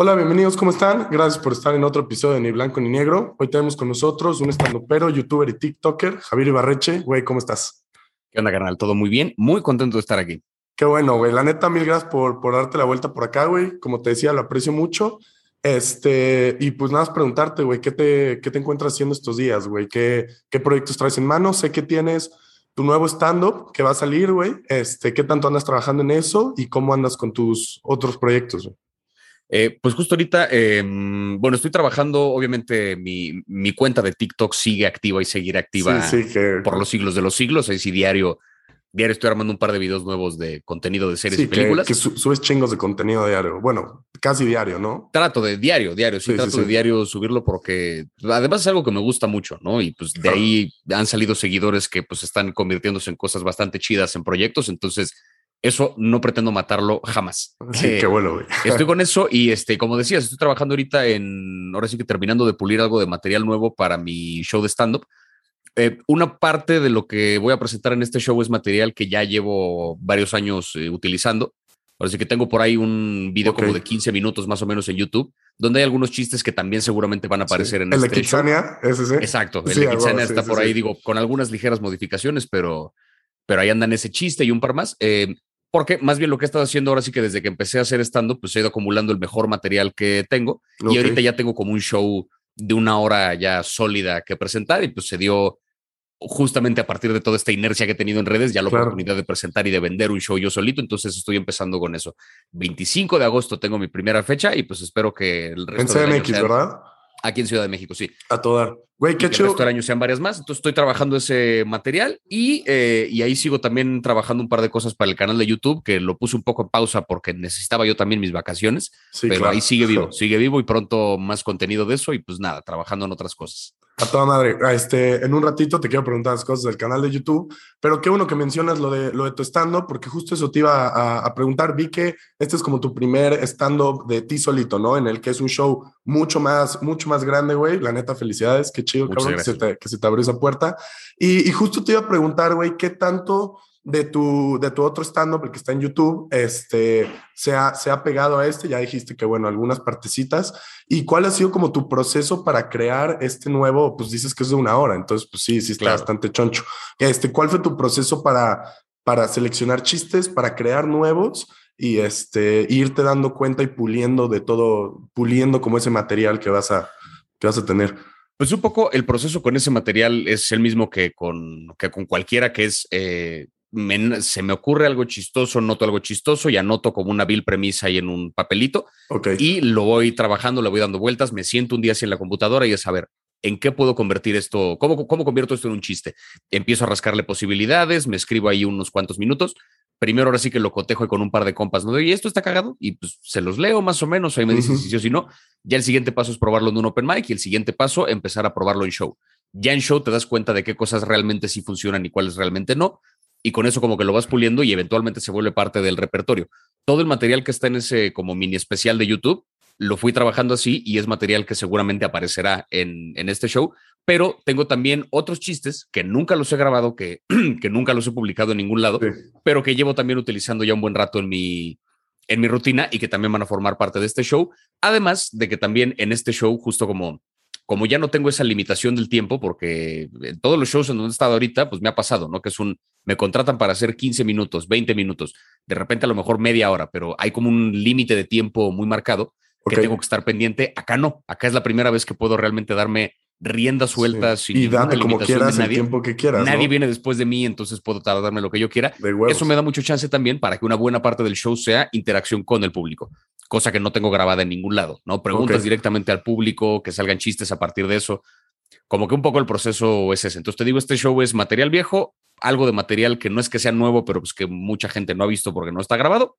Hola, bienvenidos, ¿cómo están? Gracias por estar en otro episodio de Ni Blanco ni Negro. Hoy tenemos con nosotros un pero youtuber y tiktoker, Javier Ibarreche. Güey, ¿cómo estás? ¿Qué onda, carnal? Todo muy bien. Muy contento de estar aquí. Qué bueno, güey. La neta, mil gracias por, por darte la vuelta por acá, güey. Como te decía, lo aprecio mucho. Este, y pues nada más preguntarte, güey, ¿qué te, ¿qué te encuentras haciendo estos días, güey? ¿Qué, ¿Qué proyectos traes en mano? Sé que tienes tu nuevo stand-up que va a salir, güey. Este, ¿qué tanto andas trabajando en eso y cómo andas con tus otros proyectos, güey? Eh, pues justo ahorita, em, bueno, estoy trabajando, obviamente mi, mi, cuenta de TikTok sigue activa y seguirá activa por los siglos de los siglos, ahí sí diario, diario estoy armando un par de videos nuevos de contenido de series y películas. Que, que subes chingos de contenido diario, bueno, casi diario, ¿no? Trato de diario, diario, sí, trato de diario subirlo porque además es algo que me gusta mucho, ¿no? Y pues de ahí han salido seguidores que pues están convirtiéndose en cosas bastante chidas en proyectos, entonces eso no pretendo matarlo jamás. Sí, qué bueno, güey. Estoy con eso y, este, como decías, estoy trabajando ahorita en, ahora sí que terminando de pulir algo de material nuevo para mi show de stand-up. Eh, una parte de lo que voy a presentar en este show es material que ya llevo varios años eh, utilizando. Ahora sí que tengo por ahí un video como de 15 minutos más o menos en YouTube, donde hay algunos chistes que también seguramente van a aparecer en ¿El este de Kitsania? ¿Ese sí? Exacto, el de Kitsania está por ahí, digo, con algunas ligeras modificaciones, pero, pero ahí andan ese chiste y un par más. Eh, porque más bien lo que he estado haciendo ahora sí que desde que empecé a hacer stand pues he ido acumulando el mejor material que tengo y ahorita ya tengo como un show de una hora ya sólida que presentar y pues se dio justamente a partir de toda esta inercia que he tenido en redes, ya la oportunidad de presentar y de vender un show yo solito, entonces estoy empezando con eso. 25 de agosto tengo mi primera fecha y pues espero que el resto en CMX, ¿verdad? Aquí en Ciudad de México, sí. A todo Güey, qué chido. El resto del año sean varias más. Entonces estoy trabajando ese material y, eh, y ahí sigo también trabajando un par de cosas para el canal de YouTube, que lo puse un poco en pausa porque necesitaba yo también mis vacaciones. pero ahí sigue vivo, sigue vivo y pronto más contenido de eso y pues nada, trabajando en otras cosas. A toda madre. Este, en un ratito te quiero preguntar las cosas del canal de YouTube, pero qué bueno que mencionas lo de, lo de tu stand-up, porque justo eso te iba a, a, preguntar. Vi que este es como tu primer stand-up de ti solito, ¿no? En el que es un show mucho más, mucho más grande, güey. La neta, felicidades. Qué chido, cabrón, que se, te, que se, te, abrió esa puerta. Y, y justo te iba a preguntar, güey, ¿qué tanto de tu, de tu otro stand-up, el que está en YouTube, este, se ha, se ha pegado a este, ya dijiste que, bueno, algunas partecitas, ¿y cuál ha sido como tu proceso para crear este nuevo, pues dices que es de una hora, entonces, pues sí, sí está bastante choncho. Este, ¿cuál fue tu proceso para, para seleccionar chistes, para crear nuevos y este, irte dando cuenta y puliendo de todo, puliendo como ese material que vas a, que vas a tener? Pues un poco el proceso con ese material es el mismo que con, que con cualquiera, que es eh, se me ocurre algo chistoso, noto algo chistoso y anoto como una vil premisa ahí en un papelito. Y lo voy trabajando, le voy dando vueltas, me siento un día así en la computadora y es saber en qué puedo convertir esto, cómo, cómo convierto esto en un chiste. Empiezo a rascarle posibilidades, me escribo ahí unos cuantos minutos. Primero ahora sí que lo cotejo con un par de compas, ¿no? Y esto está cagado y pues se los leo más o menos, ahí me dicen si sí o si no. Ya el siguiente paso es probarlo en un open mic y el siguiente paso empezar a probarlo en show. Ya en show te das cuenta de qué cosas realmente sí funcionan y cuáles realmente no y con eso como que lo vas puliendo y eventualmente se vuelve parte del repertorio. Todo el material que está en ese como mini especial de YouTube lo fui trabajando así y es material que seguramente aparecerá en, en este show, pero tengo también otros chistes que nunca los he grabado, que, que nunca los he publicado en ningún lado, pero que llevo también utilizando ya un buen rato en mi, en mi rutina y que también van a formar parte de este show. Además de que también en este show, justo como como ya no tengo esa limitación del tiempo, porque en todos los shows en donde he estado ahorita, pues me ha pasado, ¿no? Que es un, me contratan para hacer 15 minutos, 20 minutos, de repente a lo mejor media hora, pero hay como un límite de tiempo muy marcado que tengo que estar pendiente. Acá no, acá es la primera vez que puedo realmente darme riendas sueltas y date como quieras el tiempo que quieras. Nadie viene después de mí, entonces puedo tardarme lo que yo quiera. Eso me da mucho chance también para que una buena parte del show sea interacción con el público cosa que no tengo grabada en ningún lado, ¿no? Preguntas directamente al público, que salgan chistes a partir de eso. Como que un poco el proceso es ese. Entonces te digo, este show es material viejo, algo de material que no es que sea nuevo, pero pues que mucha gente no ha visto porque no está grabado,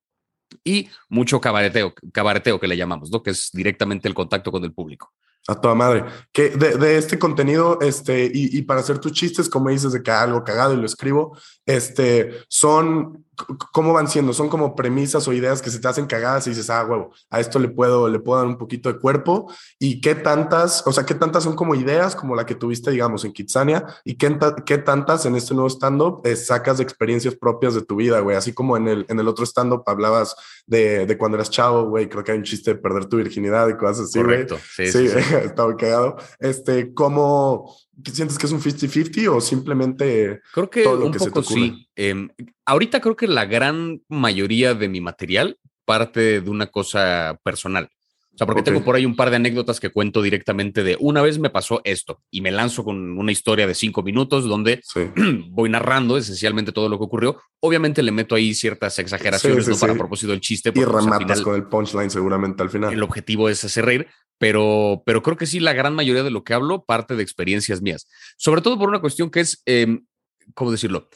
y mucho cabareteo, cabareteo que le llamamos, ¿no? Que es directamente el contacto con el público. A toda madre. Que de, de este contenido, este, y, y, para hacer tus chistes, como dices, de que algo cagado y lo escribo, este, son, ¿cómo van siendo? Son como premisas o ideas que se te hacen cagadas y dices, ah, huevo, a esto le puedo, le puedo dar un poquito de cuerpo. ¿Y qué tantas, o sea, qué tantas son como ideas como la que tuviste, digamos, en Kitsania? ¿Y qué, qué tantas en este nuevo stand-up eh, sacas de experiencias propias de tu vida, güey? Así como en el, en el otro stand-up hablabas de, de, cuando eras chavo, güey, creo que hay un chiste de perder tu virginidad y cosas así, Correcto, sí, sí, sí. muy cagado. Este, ¿cómo sientes que es un 50-50 o simplemente creo que todo lo un que poco se te sí. Eh, ahorita creo que la gran mayoría de mi material parte de una cosa personal. Sea, porque okay. tengo por ahí un par de anécdotas que cuento directamente de una vez me pasó esto y me lanzo con una historia de cinco minutos donde sí. voy narrando esencialmente todo lo que ocurrió. Obviamente le meto ahí ciertas exageraciones sí, ¿no? para propósito del chiste. Y rematas final, con el punchline seguramente al final. El objetivo es hacer reír, pero, pero creo que sí, la gran mayoría de lo que hablo parte de experiencias mías. Sobre todo por una cuestión que es, eh, ¿cómo decirlo?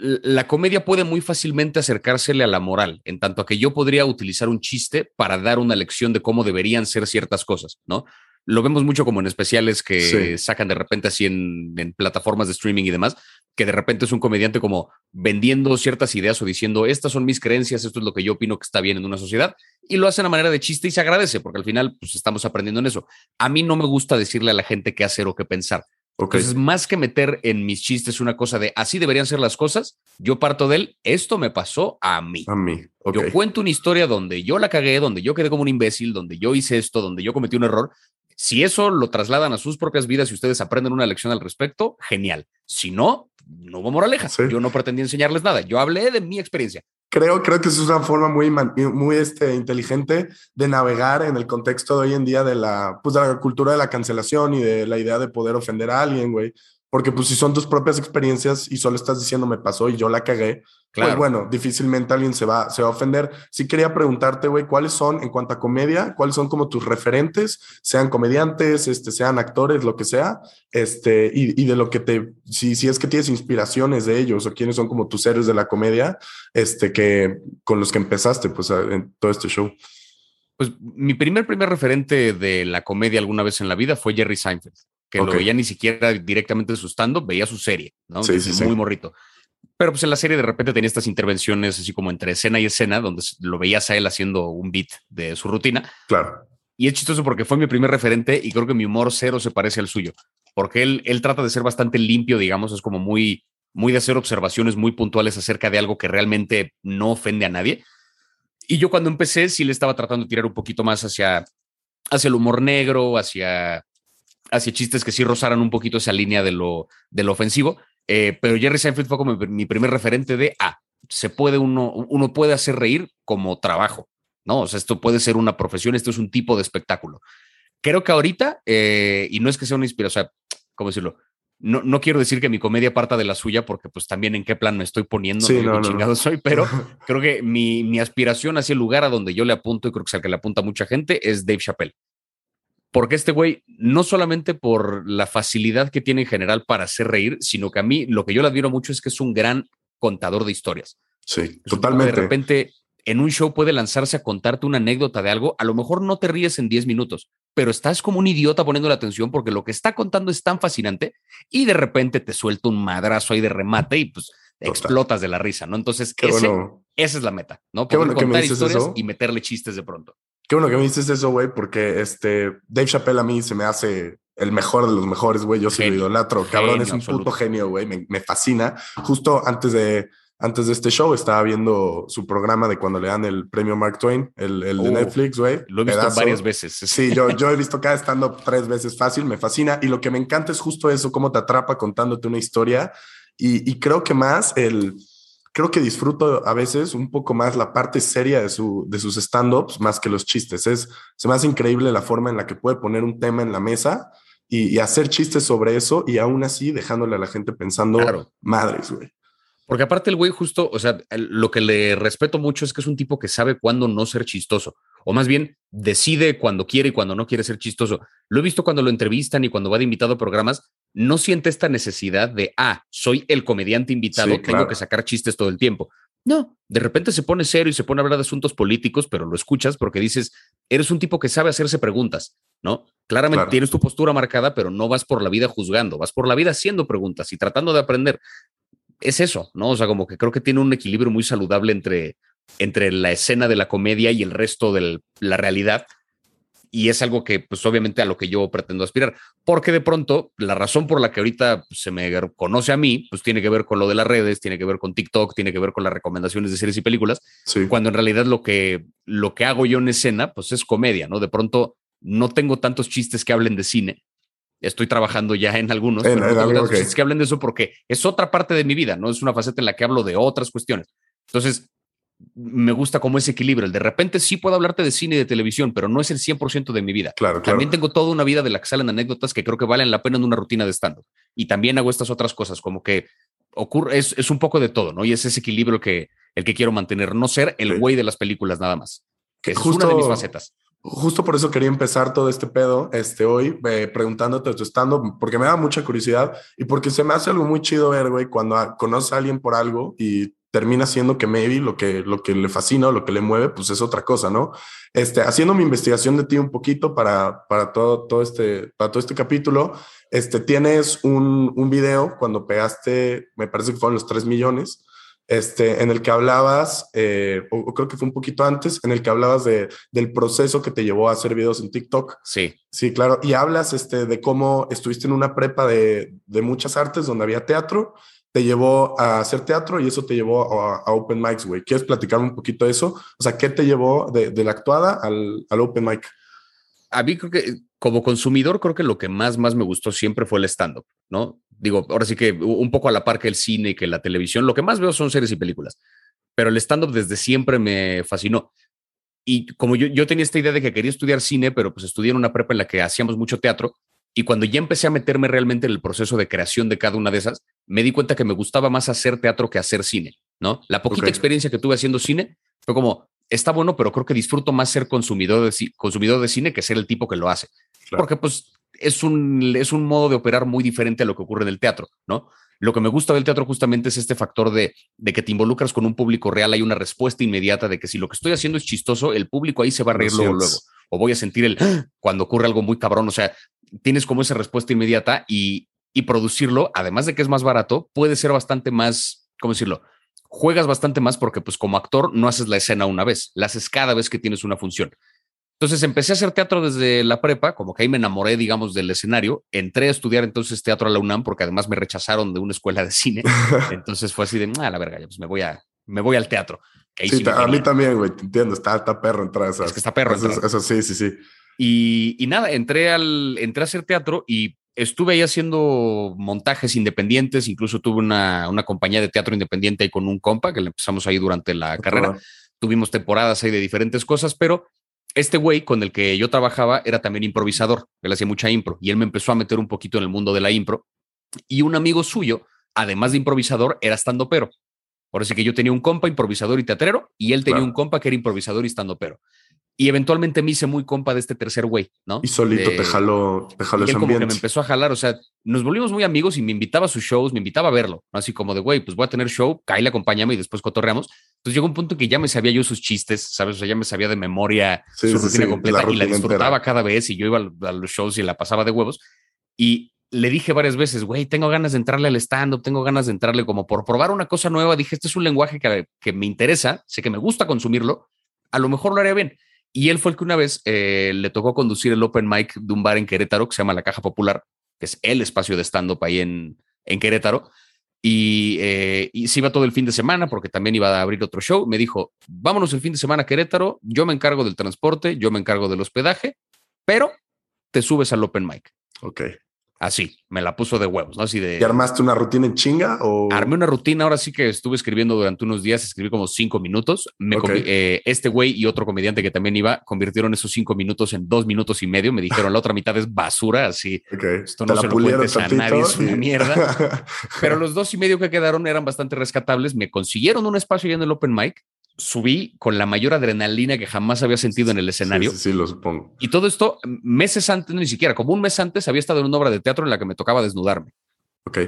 La comedia puede muy fácilmente acercársele a la moral, en tanto a que yo podría utilizar un chiste para dar una lección de cómo deberían ser ciertas cosas, ¿no? Lo vemos mucho como en especiales que sí. sacan de repente así en, en, plataformas de streaming y demás, que de repente es un comediante como vendiendo ciertas ideas o diciendo, estas son mis creencias, esto es lo que yo opino que está bien en una sociedad, y lo hacen a manera de chiste y se agradece, porque al final pues estamos aprendiendo en eso. A mí no me gusta decirle a la gente qué hacer o qué pensar. Okay. Entonces, más que meter en mis chistes una cosa de así deberían ser las cosas, yo parto de él, esto me pasó a mí. A mí. Okay. Yo cuento una historia donde yo la cagué, donde yo quedé como un imbécil, donde yo hice esto, donde yo cometí un error. Si eso lo trasladan a sus propias vidas y ustedes aprenden una lección al respecto, genial. Si no, no hubo moraleja. Sí. Yo no pretendí enseñarles nada. Yo hablé de mi experiencia creo, creo que es una forma muy, muy este, inteligente de navegar en el contexto de hoy en día de la, pues, de la cultura de la cancelación y de la idea de poder ofender a alguien, güey. Porque pues si son tus propias experiencias y solo estás diciendo me pasó y yo la cagué, claro. pues bueno, difícilmente alguien se va, se va a ofender. Sí quería preguntarte, güey, ¿cuáles son en cuanto a comedia? ¿Cuáles son como tus referentes? Sean comediantes, este, sean actores, lo que sea, este, y, y de lo que te, si, si es que tienes inspiraciones de ellos o quiénes son como tus héroes de la comedia, este, que con los que empezaste, pues, en todo este show. Pues mi primer, primer referente de la comedia alguna vez en la vida fue Jerry Seinfeld que okay. lo veía ni siquiera directamente de su stand veía su serie, ¿no? Sí, sí, muy sí. morrito. Pero pues en la serie de repente tenía estas intervenciones así como entre escena y escena, donde lo veías a él haciendo un beat de su rutina. Claro. Y es chistoso porque fue mi primer referente y creo que mi humor cero se parece al suyo, porque él, él trata de ser bastante limpio, digamos, es como muy, muy de hacer observaciones muy puntuales acerca de algo que realmente no ofende a nadie. Y yo cuando empecé sí le estaba tratando de tirar un poquito más hacia, hacia el humor negro, hacia hacia chistes que sí rozaran un poquito esa línea de lo, de lo ofensivo. Eh, pero Jerry Seinfeld fue como mi primer referente de, ah, se puede uno, uno puede hacer reír como trabajo, ¿no? O sea, esto puede ser una profesión, esto es un tipo de espectáculo. Creo que ahorita, eh, y no es que sea una inspiración, o sea, ¿cómo decirlo? No, no, quiero decir que mi comedia parta de la suya, porque pues también en qué plan me estoy poniendo, sí, no, no, chingado soy, pero creo que mi, mi aspiración hacia el lugar a donde yo le apunto, y creo que es al que le apunta mucha gente, es Dave Chappelle porque este güey, no solamente por la facilidad que tiene en general para hacer reír, sino que a mí lo que yo le admiro mucho es que es un gran contador de historias. Sí, es totalmente. De repente, en un show puede lanzarse a contarte una anécdota de algo, a lo mejor no te ríes en 10 minutos, pero estás como un idiota poniendo la atención porque lo que está contando es tan fascinante y de repente te suelta un madrazo ahí de remate y pues Total. explotas de la risa, ¿no? Entonces, ese, bueno. esa es la meta, ¿no? Poder bueno contar historias eso. y meterle chistes de pronto. Qué bueno que me dices eso, güey, porque este Dave Chappelle a mí se me hace el mejor de los mejores, güey. Yo soy idolatro. Cabrón, genio, es un absoluto. puto genio, güey. Me, me, fascina. Justo antes de, antes de este show estaba viendo su programa de cuando le dan el premio Mark Twain, el, el de oh, Netflix, güey. Lo he visto Pedazo. varias veces. Sí, yo, yo he visto cada stand-up tres veces fácil, me fascina. Y lo que me encanta es justo eso, cómo te atrapa contándote una historia. Y, y creo que más el creo que disfruto a veces un poco más la parte seria de, su, de sus stand-ups más que los chistes. Es, se me hace increíble la forma en la que puede poner un tema en la mesa y, y hacer chistes sobre eso y aún así dejándole a la gente pensando, claro. madres, güey. Porque aparte el güey justo, o sea, lo que le respeto mucho es que es un tipo que sabe cuándo no ser chistoso, o más bien decide cuando quiere y cuando no quiere ser chistoso. Lo he visto cuando lo entrevistan y cuando va de invitado a programas, no siente esta necesidad de, ah, soy el comediante invitado, sí, tengo claro. que sacar chistes todo el tiempo. No, de repente se pone serio y se pone a hablar de asuntos políticos, pero lo escuchas porque dices, eres un tipo que sabe hacerse preguntas. ¿no? Claramente tienes tu postura marcada, pero no vas por la vida juzgando, vas por la vida haciendo preguntas y tratando de aprender. Es eso, ¿no? O sea, como que creo que tiene un equilibrio muy saludable entre, entre la escena de la comedia y el resto de la realidad y es algo que, pues obviamente a lo que yo pretendo aspirar, porque de pronto la razón por la que ahorita se me conoce a mí, pues tiene que ver con lo de las redes, tiene que ver con TikTok, tiene que ver con las recomendaciones de series y películas, cuando en realidad lo que, lo que hago yo en escena, pues es comedia, ¿no? De pronto no tengo tantos chistes que hablen de cine, estoy trabajando ya en algunos, pero no tengo tantos chistes que hablen de eso porque es otra parte de mi vida, no es una faceta en la que hablo de otras cuestiones. Entonces, me gusta como ese equilibrio. El de repente sí puedo hablarte de cine y de televisión, pero no es el 100% de mi vida. Claro, También tengo toda una vida de la que salen anécdotas que creo que valen la pena en una rutina de stand-up. Y también hago estas otras cosas, como que ocurre, es, es un poco de todo, ¿no? Y es ese equilibrio que, el que quiero mantener, no ser el güey de las películas nada más. Que es una de mis facetas. Justo por eso quería empezar todo este pedo este, hoy, eh, preguntándote tu stand porque me da mucha curiosidad y porque se me hace algo muy chido ver, güey, cuando conoces a alguien por algo y termina siendo que maybe lo que, lo que le fascina o lo que le mueve, pues es otra cosa, ¿no? Este, haciendo mi investigación de ti un poquito para, para, todo, todo este, para todo este capítulo, este, tienes un, un video cuando pegaste, me parece que fueron los 3 millones, este, en el que hablabas, eh, o, creo que fue un poquito antes, en el que hablabas de, del proceso que te llevó a hacer videos en TikTok. Sí. Sí, claro. Y hablas este, de cómo estuviste en una prepa de, de muchas artes donde había teatro te llevó a hacer teatro y eso te llevó a, Open Mics, güey. ¿Quieres platicar un poquito de eso? O sea, ¿qué te llevó de, la actuada al, Open Mic? A mí creo que como consumidor creo que lo que más, más me gustó siempre fue el stand-up, ¿no? Digo, ahora sí que un poco a la par que el cine que la televisión, lo que más veo son series y películas, pero el stand-up desde siempre me fascinó. Y como yo, yo tenía esta idea de que quería estudiar cine, pero pues estudié en una prepa en la que hacíamos mucho teatro, y cuando ya empecé a meterme realmente en el proceso de creación de cada una de esas, me di cuenta que me gustaba más hacer teatro que hacer cine, ¿no? La poquita experiencia que tuve haciendo cine fue como, está bueno, pero creo que disfruto más ser consumidor de, consumidor de cine que ser el tipo que lo hace. Porque pues es un, es un modo de operar muy diferente a lo que ocurre en el teatro, ¿no? Lo que me gusta del teatro justamente es este factor de, de, que te involucras con un público real, hay una respuesta inmediata de que si lo que estoy haciendo es chistoso, el público ahí se va a reír luego, luego. O voy a sentir el ¡Ah! cuando ocurre algo muy cabrón. O sea, tienes como esa respuesta inmediata y, y producirlo, además de que es más barato, puede ser bastante más, ¿cómo decirlo? Juegas bastante más porque pues como actor no haces la escena una vez, la haces cada vez que tienes una función. Entonces empecé a hacer teatro desde la prepa, como que ahí me enamoré, digamos, del escenario. Entré a estudiar entonces teatro a la UNAM porque además me rechazaron de una escuela de cine. Entonces fue así de, ah, la verga, pues me voy, a, me voy al teatro. Sí, a mí también, güey, te entiendo, está, está perro entrar Es que está perro eso, eso, sí, sí, sí. Y, nada, entré, al, entré a hacer teatro y estuve ahí haciendo montajes independientes, incluso tuve una, una compañía de teatro independiente ahí con un compa que le empezamos ahí durante la carrera. Tuvimos temporadas ahí de diferentes cosas, pero este güey con el que yo trabajaba era también improvisador, él hacía mucha impro y él me empezó a meter un poquito en el mundo de la impro y un amigo suyo, además de improvisador, era estando pero. Por así que yo tenía un compa improvisador y teatrero y él tenía un compa que era improvisador y estando pero. Y eventualmente me hice muy compa de este tercer güey, ¿no? Y solito te jaló, te jaló ese como que me empezó a jalar, o sea, nos volvimos muy amigos y me invitaba a sus shows, me invitaba a verlo, ¿no? Así como de, güey, pues voy a tener show, Kyle acompáñame y después cotorreamos. Entonces llegó un punto que ya me sabía yo sus chistes, ¿sabes? O sea, ya me sabía de memoria su rutina completa y la disfrutaba cada vez y yo iba a los shows y la pasaba de huevos. Y le dije varias veces, güey, tengo ganas de entrarle al stand-up, tengo ganas de entrarle como por probar una cosa nueva. Dije, este es un lenguaje que, que me interesa, sé que me gusta consumirlo, a lo mejor lo haría bien. Y él fue el que una vez eh, le tocó conducir el open mic de un bar en Querétaro que se llama La Caja Popular, que es el espacio de stand-up ahí en, en Querétaro. Y, eh, y, se iba todo el fin de semana porque también iba a abrir otro show. Me dijo, vámonos el fin de semana a Querétaro, yo me encargo del transporte, yo me encargo del hospedaje, pero te subes al open mic. Ok. Así, me la puso de huevos, ¿no? Así de. ¿Y armaste una rutina en chinga o.? Armé una rutina, ahora sí que estuve escribiendo durante unos días, escribí como cinco minutos. Me eh, este güey y otro comediante que también iba convirtieron esos cinco minutos en dos minutos y medio. Me dijeron la otra mitad es basura, así. Esto no se lo cuentes a nadie, es una mierda. Pero los dos y medio que quedaron eran bastante rescatables. Me consiguieron un espacio ya en el open mic subí con la mayor adrenalina que jamás había sentido en el escenario. Sí, sí, lo supongo. Y todo esto meses antes, ni siquiera, como un mes antes, había estado en una obra de teatro en la que me tocaba desnudarme. Ok.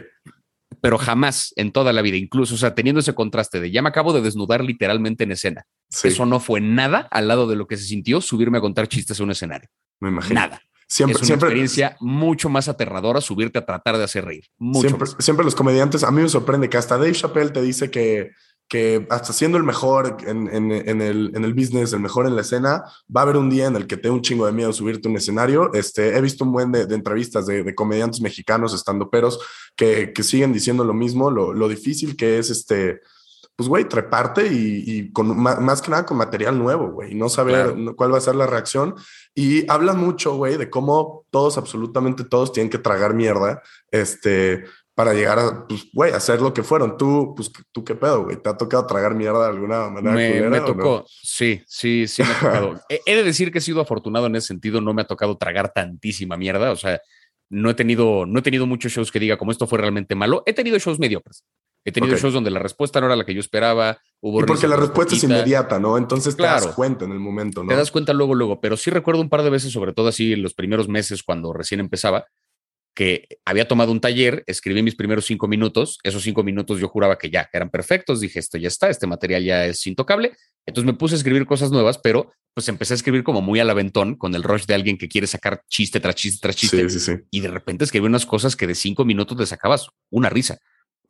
Pero jamás en toda la vida, incluso, o sea, teniendo ese contraste de ya me acabo de desnudar literalmente en escena. Eso no fue nada al lado de lo que se sintió subirme a contar chistes a un escenario. Me imagino. Nada. Siempre, es una experiencia mucho más aterradora subirte a tratar de hacer reír. siempre, siempre los comediantes, a mí me sorprende que hasta Dave Chappelle te dice que que hasta siendo el mejor en, en, en, el, en, el, business, el mejor en la escena, va a haber un día en el que te dé un chingo de miedo subirte a un escenario. Este, he visto un buen de, entrevistas de, de, comediantes mexicanos, estando peros, que, que, siguen diciendo lo mismo, lo, lo difícil que es este, pues, güey, treparte y, y con más, que nada con material nuevo, güey, no saber cuál va a ser la reacción. Y habla mucho, güey, de cómo todos, absolutamente todos, tienen que tragar mierda. Este, para llegar a, pues, güey, hacer lo que fueron. Tú, pues, tú qué pedo, güey, ¿te ha tocado tragar mierda de alguna manera? Me, me tocó, sí, sí, sí me ha tocado. he, de decir que he sido afortunado en ese sentido, no me ha tocado tragar tantísima mierda, o sea, no he tenido, no he tenido muchos shows que diga como esto fue realmente malo, he tenido shows mediocres. He tenido shows donde la respuesta no era la que yo esperaba. Hubo y porque la respuesta es inmediata, ¿no? Entonces te das cuenta en el momento, ¿no? Te das cuenta luego, luego. Pero sí recuerdo un par de veces, sobre todo así en los primeros meses cuando recién empezaba, que había tomado un taller, escribí mis primeros cinco minutos, esos cinco minutos yo juraba que ya eran perfectos, dije, esto ya está, este material ya es intocable, entonces me puse a escribir cosas nuevas, pero pues empecé a escribir como muy al aventón, con el rush de alguien que quiere sacar chiste tras chiste tras chiste, y de repente escribí unas cosas que de cinco minutos le sacabas una risa.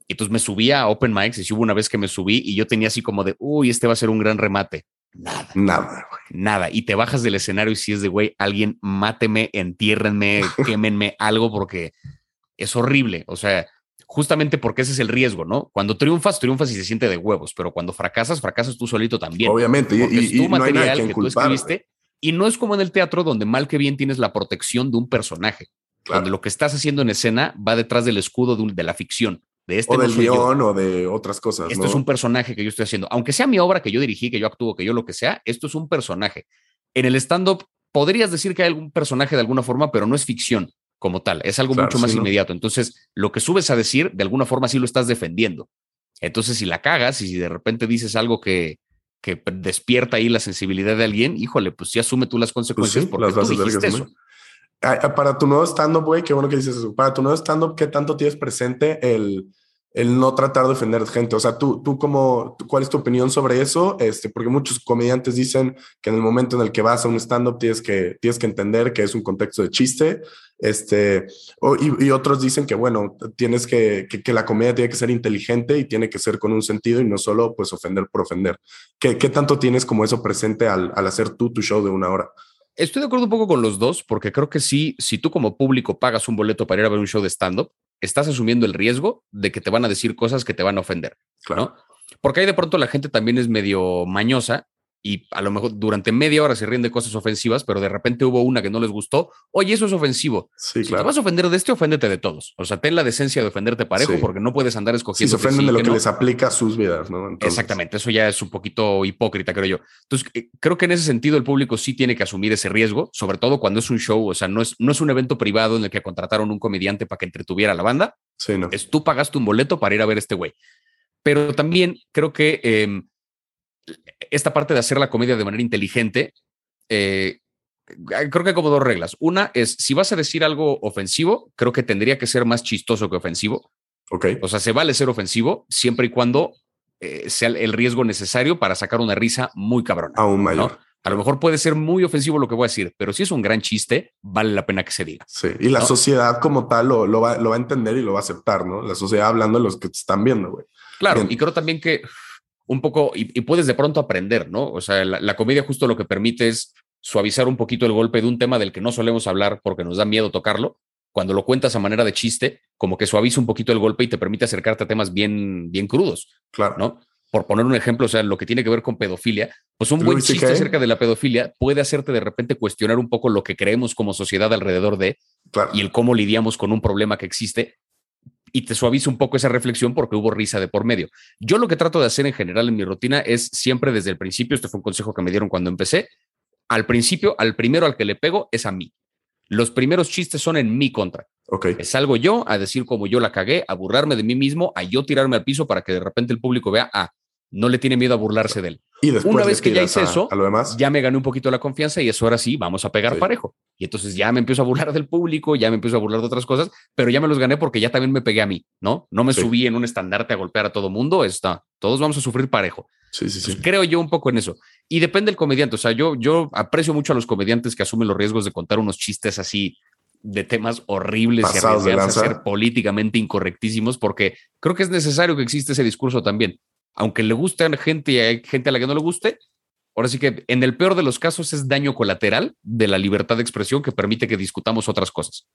Entonces me subía a Open Mics y hubo una vez que me subí y yo tenía así como de, uy, este va a ser un gran remate. Nada. Nada, Nada. Y te bajas del escenario y si es de, güey, alguien máteme, entiérrenme, quémenme algo porque es horrible. O sea, justamente porque ese es el riesgo, ¿no? Cuando triunfas, triunfas y se siente de huevos, pero cuando fracasas, fracasas tú solito también. Obviamente. y, es tu material que, tú escribiste. Y no es como en el teatro donde mal que bien tienes la protección de un personaje. Donde lo que estás haciendo en escena va detrás del escudo de la ficción de este o del guion o de otras cosas. Esto es un personaje que yo estoy haciendo. Aunque sea mi obra que yo dirigí, que yo actúo, que yo lo que sea, esto es un personaje. En el stand-up podrías decir que hay algún personaje de alguna forma, pero no es ficción como tal, es algo mucho más inmediato. Entonces, lo que subes a decir, de alguna forma sí lo estás defendiendo. Entonces, si la cagas y si de repente dices algo que, que despierta ahí la sensibilidad de alguien, híjole, pues sí asume tú las pues consecuencias porque tú dijiste eso. Para tu nuevo stand-up, güey, qué bueno que dices eso. Para tu nuevo stand-up, ¿qué tanto tienes presente el, el no tratar de ofender gente? O sea, tú, tú como, ¿cuál es tu opinión sobre eso? Este, porque muchos comediantes dicen que en el momento en el que vas a un stand-up tienes que, tienes que entender que es un contexto de chiste. Este, y, otros dicen que, bueno, tienes que, que, la comedia tiene que ser inteligente y tiene que ser con un sentido y no solo, pues, ofender por ofender. ¿Qué, qué tanto tienes como eso presente al, al hacer tú tu show de una hora? Estoy de acuerdo un poco con los dos, porque creo que sí, si tú como público pagas un boleto para ir a ver un show de stand-up, estás asumiendo el riesgo de que te van a decir cosas que te van a ofender, claro. Porque ahí de pronto la gente también es medio mañosa y a lo mejor durante media hora se ríen de cosas ofensivas, pero de repente hubo una que no les gustó. Oye, eso es ofensivo. si te vas a ofender de este, oféndete de todos. O sea, ten la decencia de ofenderte parejo porque no puedes andar escogiendo. Si se ofenden de lo que, les aplica a sus vidas, ¿no? Exactamente. Eso ya es un poquito hipócrita, creo yo. Entonces, eh, creo que en ese sentido el público sí tiene que asumir ese riesgo, sobre todo cuando es un show. O sea, no es, no es un evento privado en el que contrataron un comediante para que entretuviera a la banda. Sí, no. Es tú pagaste un boleto para ir a ver este güey. Pero también creo que. Em, esta parte de hacer la comedia de manera inteligente, eh, creo que hay como dos reglas. Una es, si vas a decir algo ofensivo, creo que tendría que ser más chistoso que ofensivo. Ok. O sea, se vale ser ofensivo siempre y cuando eh, sea el riesgo necesario para sacar una risa muy cabrona. Aún mayor. A lo mejor puede ser muy ofensivo lo que voy a decir, pero si es un gran chiste, vale la pena que se diga. Sí, y la sociedad como tal lo, va, a entender y lo va a aceptar, ¿no? La sociedad hablando de los que te están viendo, güey. Claro, y creo también que un poco, y, puedes de pronto aprender, ¿no? O sea, la, comedia justo lo que permite es suavizar un poquito el golpe de un tema del que no solemos hablar porque nos da miedo tocarlo. Cuando lo cuentas a manera de chiste, como que suaviza un poquito el golpe y te permite acercarte a temas bien, bien crudos. Claro. ¿no? Por poner un ejemplo, o sea, lo que tiene que ver con pedofilia, pues un buen chiste acerca de la pedofilia puede hacerte de repente cuestionar un poco lo que creemos como sociedad alrededor de y el cómo lidiamos con un problema que existe y te suaviza un poco esa reflexión porque hubo risa de por medio. Yo lo que trato de hacer en general en mi rutina es siempre desde el principio, este fue un consejo que me dieron cuando empecé, al principio, al primero al que le pego es a mí. Los primeros chistes son en mi contra. Ok. Salgo yo a decir como yo la cagué, a burlarme de mí mismo, a yo tirarme al piso para que de repente el público vea, ah, no le tiene miedo a burlarse de él. Y después Una vez que ya hice eso, lo demás. ya me gané un poquito la confianza y eso ahora sí, vamos a pegar parejo. Y entonces ya me empiezo a burlar del público, ya me empiezo a burlar de otras cosas, pero ya me los gané porque ya también me pegué a mí, ¿no? No me subí en un estandarte a golpear a todo mundo, está, todos vamos a sufrir parejo. Sí, sí, sí. creo yo un poco en eso. Y depende del comediante, o sea, yo, yo aprecio mucho a los comediantes que asumen los riesgos de contar unos chistes así de temas horribles y arriesgarse a ser políticamente incorrectísimos, porque creo que es necesario que exista ese discurso también. Aunque le guste a gente y hay gente a la que no le guste, ahora sí que en el peor de los casos es daño colateral de la libertad de expresión que permite que discutamos otras cosas.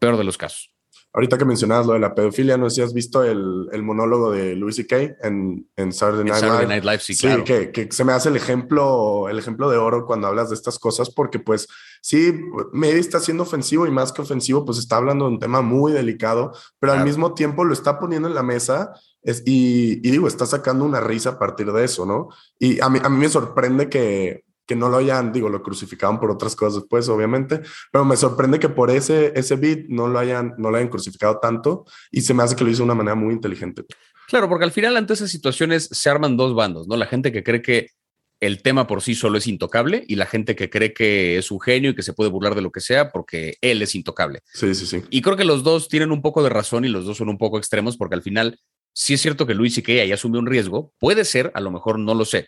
Peor de los casos. Ahorita que mencionabas lo de la pedofilia, no sé si has visto el, el monólogo de Louis C.K. en, en Saturday Night, Saturday Night Live. sí, claro. que, que, se me hace el ejemplo, el ejemplo de oro cuando hablas de estas cosas, porque pues sí, medio está siendo ofensivo y más que ofensivo, pues está hablando de un tema muy delicado, pero al mismo tiempo lo está poniendo en la mesa es, y, y, digo, está sacando una risa a partir de eso, ¿no? Y a mí, a mí me sorprende que, que no lo hayan, digo, lo crucificaban por otras cosas después, obviamente, pero me sorprende que por ese, ese beat no lo hayan, no lo hayan crucificado tanto y se me hace que lo hizo de una manera muy inteligente. Claro, porque al final ante esas situaciones se arman dos bandos, ¿no? La gente que cree que el tema por sí solo es intocable y la gente que cree que es un genio y que se puede burlar de lo que sea porque él es intocable. Sí, sí, sí. Y creo que los dos tienen un poco de razón y los dos son un poco extremos porque al final sí es cierto que Luis y que ahí asumió un riesgo, puede ser, a lo mejor no lo sé,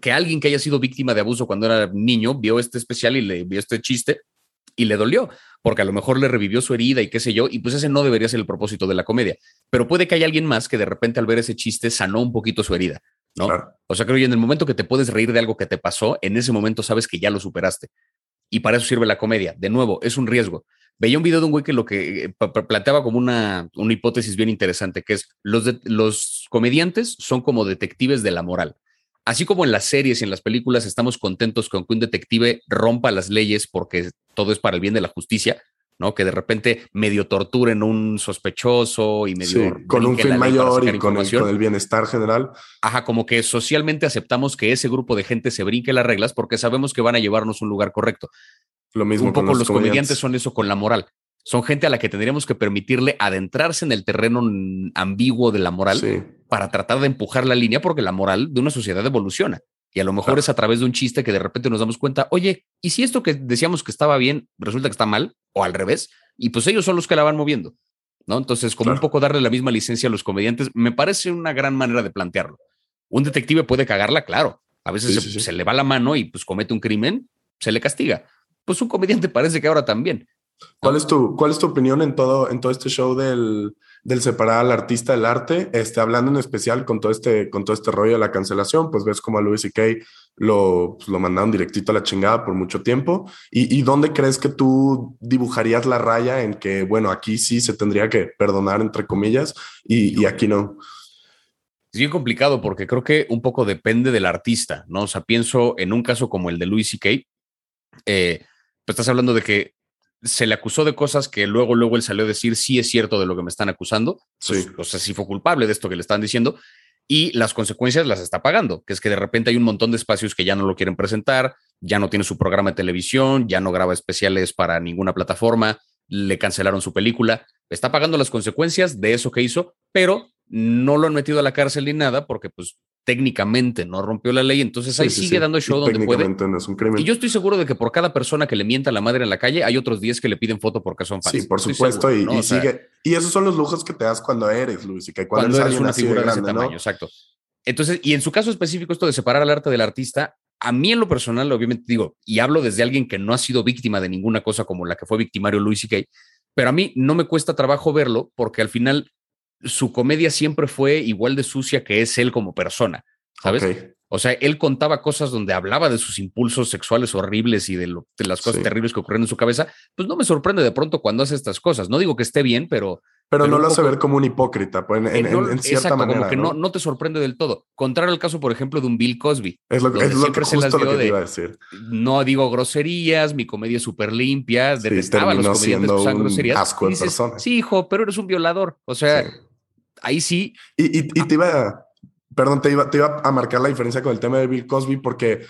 que alguien que haya sido víctima de abuso cuando era niño vio este especial y le vio este chiste y le dolió, porque a lo mejor le revivió su herida y qué sé yo, y pues ese no debería ser el propósito de la comedia. Pero puede que haya alguien más que de repente al ver ese chiste sanó un poquito su herida, ¿no? O sea, creo que en el momento que te puedes reír de algo que te pasó, en ese momento sabes que ya lo superaste. Y para eso sirve la comedia. De nuevo, es un riesgo. Veía un video de un güey que lo que eh, planteaba como una, una hipótesis bien interesante, que es los, de, los comediantes son como detectives de la moral así como en las series y en las películas estamos contentos con que un detective rompa las leyes porque todo es para el bien de la justicia, ¿no? Que de repente medio torturen un sospechoso y medio... con un fin mayor y con el, bienestar general. Ajá, como que socialmente aceptamos que ese grupo de gente se brinque las reglas porque sabemos que van a llevarnos a un lugar correcto. Lo mismo un poco los, los comediantes son eso con la moral son gente a la que tendríamos que permitirle adentrarse en el terreno ambiguo de la moral para tratar de empujar la línea, porque la moral de una sociedad evoluciona. Y a lo mejor es a través de un chiste que de repente nos damos cuenta, oye, ¿y si esto que decíamos que estaba bien resulta que está mal? O al revés. Y pues ellos son los que la van moviendo. ¿no? Entonces, como un poco darle la misma licencia a los comediantes, me parece una gran manera de plantearlo. Un detective puede cagarla, claro. A veces se, se, le va la mano y pues comete un crimen, se le castiga. Pues un comediante parece que ahora también. ¿Cuál es tu, cuál es tu opinión en todo, en todo este show del, del separar al artista del arte? Este, hablando en especial con todo este, con todo este rollo de la cancelación, pues ves como a Louis C.K. lo, pues, lo mandaron directito a la chingada por mucho tiempo. ¿Y, ¿Y dónde crees que tú dibujarías la raya en que, bueno, aquí sí se tendría que perdonar, entre comillas, y, y aquí no? Es bien complicado porque creo que un poco depende del artista, ¿no? O sea, pienso en un caso como el de Louis C.K., eh, pues estás hablando de que se le acusó de cosas que luego, luego él salió a decir, sí es cierto de lo que me están acusando. Pues, o sea, sí fue culpable de esto que le están diciendo. Y las consecuencias las está pagando, que es que de repente hay un montón de espacios que ya no lo quieren presentar, ya no tiene su programa de televisión, ya no graba especiales para ninguna plataforma, le cancelaron su película. Está pagando las consecuencias de eso que hizo, pero no lo han metido a la cárcel ni nada porque pues técnicamente no rompió la ley, entonces ahí sigue dando show donde puede. Y yo estoy seguro de que por cada persona que le mienta a la madre en la calle, hay otros 10 que le piden foto porque son fans. Sí, por supuesto, y, sigue. Y esos son los lujos que te das cuando eres, Luis, y que cuando, eres una figura de ese tamaño, exacto. Entonces, y en su caso específico, esto de separar al arte del artista, a mí en lo personal, obviamente digo, y hablo desde alguien que no ha sido víctima de ninguna cosa como la que fue victimario Luis y Kay, pero a mí no me cuesta trabajo verlo porque al final su comedia siempre fue igual de sucia que es él como persona. ¿sabes? O sea, él contaba cosas donde hablaba de sus impulsos sexuales horribles y de, lo, de las cosas terribles que ocurren en su cabeza. Pues no me sorprende de pronto cuando hace estas cosas. No digo que esté bien, pero. Pero, no lo hace ver como un hipócrita, pues, en, en, cierta exacto, manera. Como que ¿no? ¿no? te sorprende del todo. Contrario al caso, por ejemplo, de un Bill Cosby. Es lo, es lo que justo lo que te iba a decir. No digo groserías, mi comedia es súper limpia, sí, detestaba a los comediantes que usan groserías. Asco de dices, persona. Sí, hijo, pero eres un violador. O sea, sí. Ahí sí. Y, te iba a Perdón, te iba, te iba a marcar la diferencia con el tema de Bill Cosby, porque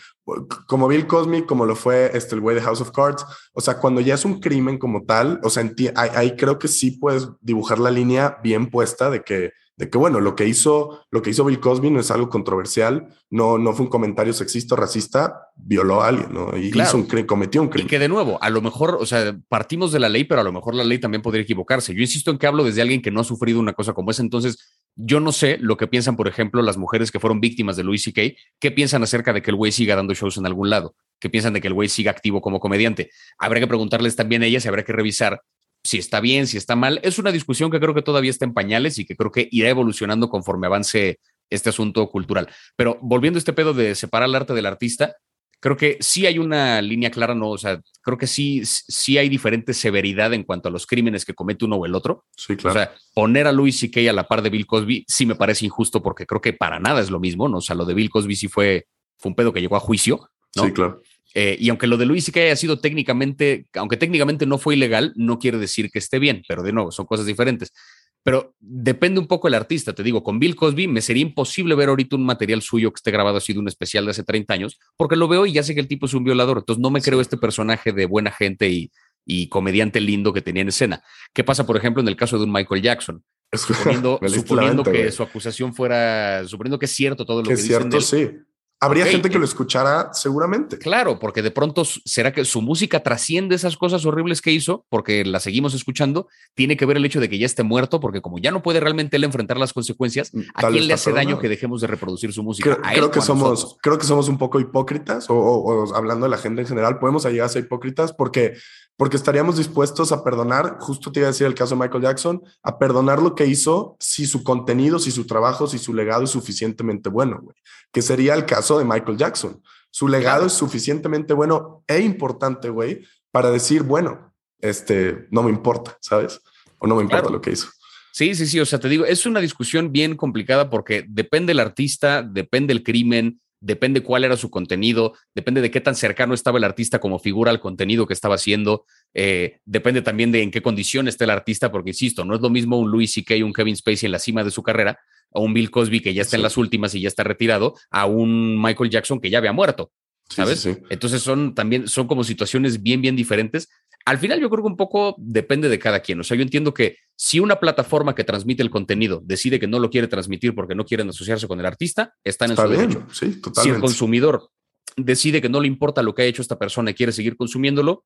como Bill Cosby, como lo fue este, el güey de House of Cards, o sea, cuando ya es un crimen como tal, o sea, ahí creo que sí puedes dibujar la línea bien puesta de que de que, bueno, lo que hizo, lo que hizo Bill Cosby no es algo controversial, no, no fue un comentario sexista o racista, violó a alguien, ¿no? Y hizo un cometió un crimen. Y que de nuevo, a lo mejor, o sea, partimos de la ley, pero a lo mejor la ley también podría equivocarse. Yo insisto en que hablo desde alguien que no ha sufrido una cosa como esa, entonces yo no sé lo que piensan, por ejemplo, las mujeres que fueron víctimas de Louis C.K., qué piensan acerca de que el güey siga dando shows en algún lado, qué piensan de que el güey siga activo como comediante. Habría que preguntarles también a ellas y habrá que revisar si está bien, si está mal. Es una discusión que creo que todavía está en pañales y que creo que irá evolucionando conforme avance este asunto cultural. Pero volviendo a este pedo de separar el arte del artista, creo que sí hay una línea clara, no, o sea, creo que sí, sí hay diferente severidad en cuanto a los crímenes que comete uno o el otro. Sí, claro. O sea, poner a Louis C.K. a la par de Bill Cosby sí me parece injusto porque creo que para nada es lo mismo, ¿no? O sea, lo de Bill Cosby sí fue, fue un pedo que llegó a juicio, ¿no? Sí, claro. Eh, y aunque lo de Luis que haya sido técnicamente, aunque técnicamente no fue ilegal, no quiere decir que esté bien, pero de nuevo, son cosas diferentes. Pero depende un poco del artista, te digo, con Bill Cosby me sería imposible ver ahorita un material suyo que esté grabado así de un especial de hace 30 años, porque lo veo y ya sé que el tipo es un violador, entonces no me creo este personaje de buena gente y, y comediante lindo que tenía en escena. ¿Qué pasa, por ejemplo, en el caso de un Michael Jackson? Suponiendo, suponiendo que su acusación fuera, suponiendo que es cierto todo lo que, es cierto, sí. Habría gente que lo escuchara seguramente. Claro, porque de pronto será que su música trasciende esas cosas horribles que hizo, porque la seguimos escuchando. Tiene que ver el hecho de que ya esté muerto, porque como ya no puede realmente él enfrentar las consecuencias, mm, ¿a quién le hace daño que dejemos de reproducir su música? Creo, que somos, creo que somos un poco hipócritas, o, hablando de la gente en general, podemos llegar a ser hipócritas porque porque estaríamos dispuestos a perdonar, justo te iba a decir el caso de Michael Jackson, a perdonar lo que hizo si su contenido, si su trabajo, si su legado es suficientemente bueno. Que sería el caso de Michael Jackson. Su legado es suficientemente bueno e importante, güey, para decir, bueno, este, no me importa, ¿sabes? O no me importa lo que hizo. Sí, sí, sí. O sea, te digo, es una discusión bien complicada porque depende el artista, depende el crimen, depende cuál era su contenido, depende de qué tan cercano estaba el artista como figura al contenido que estaba haciendo, eh, depende también de en qué condición está el artista, porque insisto, no es lo mismo un Louis C.K., un Kevin Spacey en la cima de su carrera, o un Bill Cosby que ya está en las últimas y ya está retirado, a un Michael Jackson que ya había muerto. ¿Sabes? Entonces son también, son como situaciones bien, bien diferentes. Al final yo creo que un poco depende de cada quien. O sea, yo entiendo que si una plataforma que transmite el contenido decide que no lo quiere transmitir porque no quieren asociarse con el artista, están en su derecho. Si el consumidor decide que no le importa lo que ha hecho esta persona y quiere seguir consumiéndolo,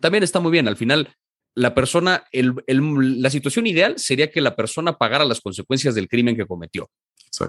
también está muy bien. Al final, la persona, la situación ideal sería que la persona pagara las consecuencias del crimen que cometió.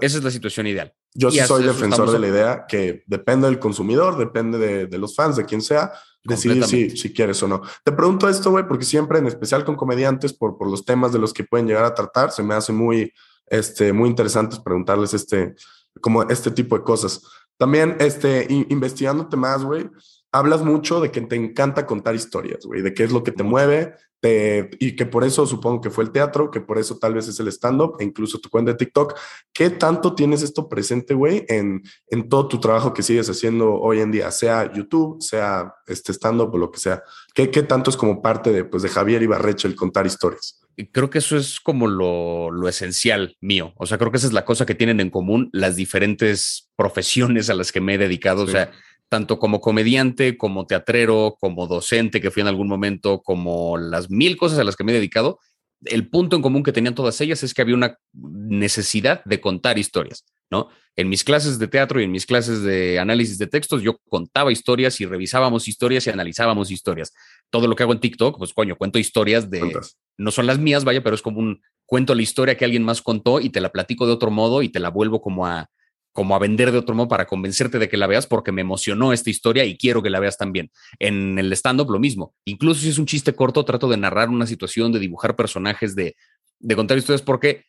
Esa es la situación ideal. Yo sí soy defensor de la idea que depende del consumidor, depende de, de los fans, de quien sea, decidir si, si, quieres o no. Te pregunto esto, güey, porque siempre, en especial con comediantes, por, por los temas de los que pueden llegar a tratar, se me hace muy, este, muy interesante preguntarles este, como este tipo de cosas. También, este, investigándote más, güey, hablas mucho de que te encanta contar historias, güey, de qué es lo que te mueve, y que por eso supongo que fue el teatro, que por eso tal vez es el stand-up e incluso tu cuenta de TikTok. ¿Qué tanto tienes esto presente, güey, en, en todo tu trabajo que sigues haciendo hoy en día, sea YouTube, sea este stand-up o lo que sea? ¿Qué, ¿Qué tanto es como parte de, pues, de Javier Ibarreche el contar historias? creo que eso es como lo, lo, esencial mío. O sea, creo que esa es la cosa que tienen en común las diferentes profesiones a las que me he dedicado. O sea, tanto como comediante, como teatrero, como docente que fui en algún momento, como las mil cosas a las que me he dedicado, el punto en común que tenían todas ellas es que había una necesidad de contar historias, ¿no? En mis clases de teatro y en mis clases de análisis de textos, yo contaba historias y revisábamos historias y analizábamos historias. Todo lo que hago en TikTok, pues coño, cuento historias de, no son las mías, vaya, pero es como un cuento la historia que alguien más contó y te la platico de otro modo y te la vuelvo como a, como a vender de otro modo para convencerte de que la veas porque me emocionó esta historia y quiero que la veas también. En el stand-up lo mismo. Incluso si es un chiste corto, trato de narrar una situación, de dibujar personajes, de, de contar historias porque,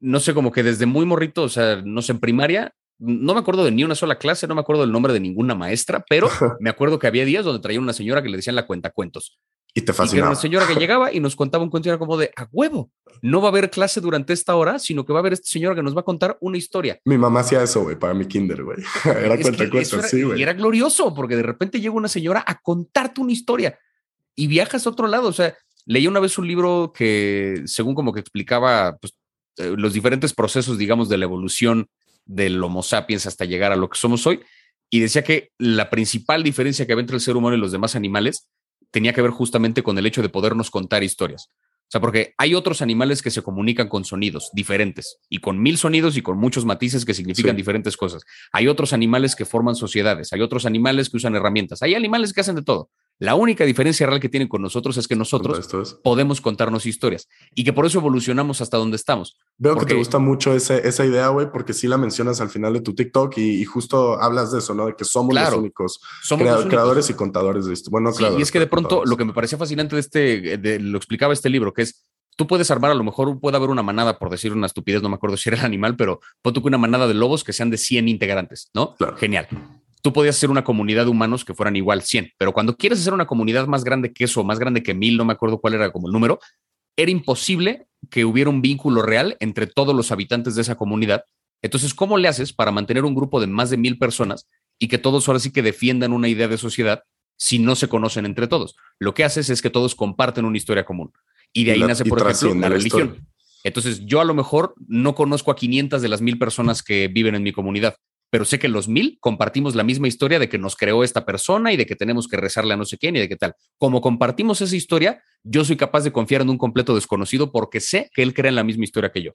no sé, como que desde muy morrito, o sea, no sé, en primaria, no me acuerdo de ni una sola clase, no me acuerdo del nombre de ninguna maestra, pero me acuerdo que había días donde traía una señora que le decían la cuenta cuentos. Y te fascinaba. Y era una señora que llegaba y nos contaba un cuento era como de a huevo. No va a haber clase durante esta hora, sino que va a haber esta señora que nos va a contar una historia. Mi mamá hacía eso, güey, para mi kinder, güey. Era cuenta cuentos, sí, güey. Y era glorioso porque de repente llega una señora a contarte una historia y viajas a otro lado. O sea, leí una vez un libro que, según como que explicaba pues, eh, los diferentes procesos, digamos, de la evolución del Homo sapiens hasta llegar a lo que somos hoy. Y decía que la principal diferencia que había entre el ser humano y los demás animales tenía que ver justamente con el hecho de podernos contar historias. O sea, porque hay otros animales que se comunican con sonidos diferentes y con mil sonidos y con muchos matices que significan diferentes cosas. Hay otros animales que forman sociedades, hay otros animales que usan herramientas, hay animales que hacen de todo. La única diferencia real que tienen con nosotros es que nosotros podemos contarnos historias y que por eso evolucionamos hasta donde estamos. Veo que te gusta mucho esa idea, güey, porque sí la mencionas al final de tu TikTok y, justo hablas de eso, ¿no? De que somos los únicos somos creadores y contadores de esto. Bueno, claro. y es que de pronto lo que me parecía fascinante de este, lo explicaba este libro, que es tú puedes armar, a lo mejor puede haber una manada, por decir una estupidez, no me acuerdo si era el animal, pero pon tú que una manada de lobos que sean de 100 integrantes, ¿no? Genial tú podías hacer una comunidad de humanos que fueran igual 100, pero cuando quieres hacer una comunidad más grande que eso, más grande que mil, no me acuerdo cuál era como el número, era imposible que hubiera un vínculo real entre todos los habitantes de esa comunidad. Entonces, ¿cómo le haces para mantener un grupo de más de mil personas y que todos ahora sí que defiendan una idea de sociedad si no se conocen entre todos? Lo que haces es que todos comparten una historia común. Y de ahí nace, por ejemplo, la, religión. Entonces, yo a lo mejor no conozco a 500 de las mil personas que viven en mi comunidad, pero sé que los mil compartimos la misma historia de que nos creó esta persona y de que tenemos que rezarle a no sé quién y de qué tal. Como compartimos esa historia, yo soy capaz de confiar en un completo desconocido porque sé que él cree en la misma historia que yo.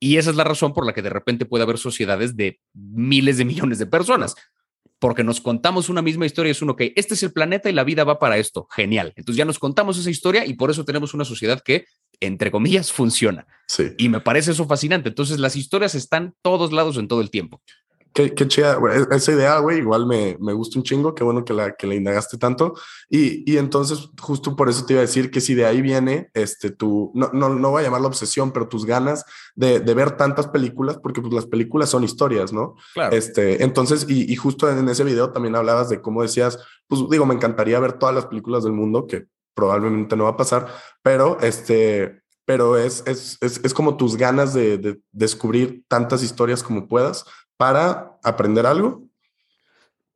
Y esa es la razón por la que de repente puede haber sociedades de miles de millones de personas, porque nos contamos una misma historia. Es uno que este es el planeta y la vida va para esto. Genial. Entonces ya nos contamos esa historia y por eso tenemos una sociedad que, entre comillas, funciona. Sí. Y me parece eso fascinante. Entonces las historias están todos lados en todo el tiempo. Qué, qué chida, e, esa idea, güey, igual me, me gusta un chingo, qué bueno que la, que la indagaste tanto. Y, y entonces, justo por eso te iba a decir que si de ahí viene, este, tu, no, no, no voy a llamarlo obsesión, pero tus ganas de, de, ver tantas películas, porque pues las películas son historias, ¿no? Claro. Este, entonces, y, y justo en ese video también hablabas de cómo decías, pues digo, me encantaría ver todas las películas del mundo, que probablemente no va a pasar, pero este, pero es, es, es, es como tus ganas de, de, descubrir tantas historias como puedas para aprender algo.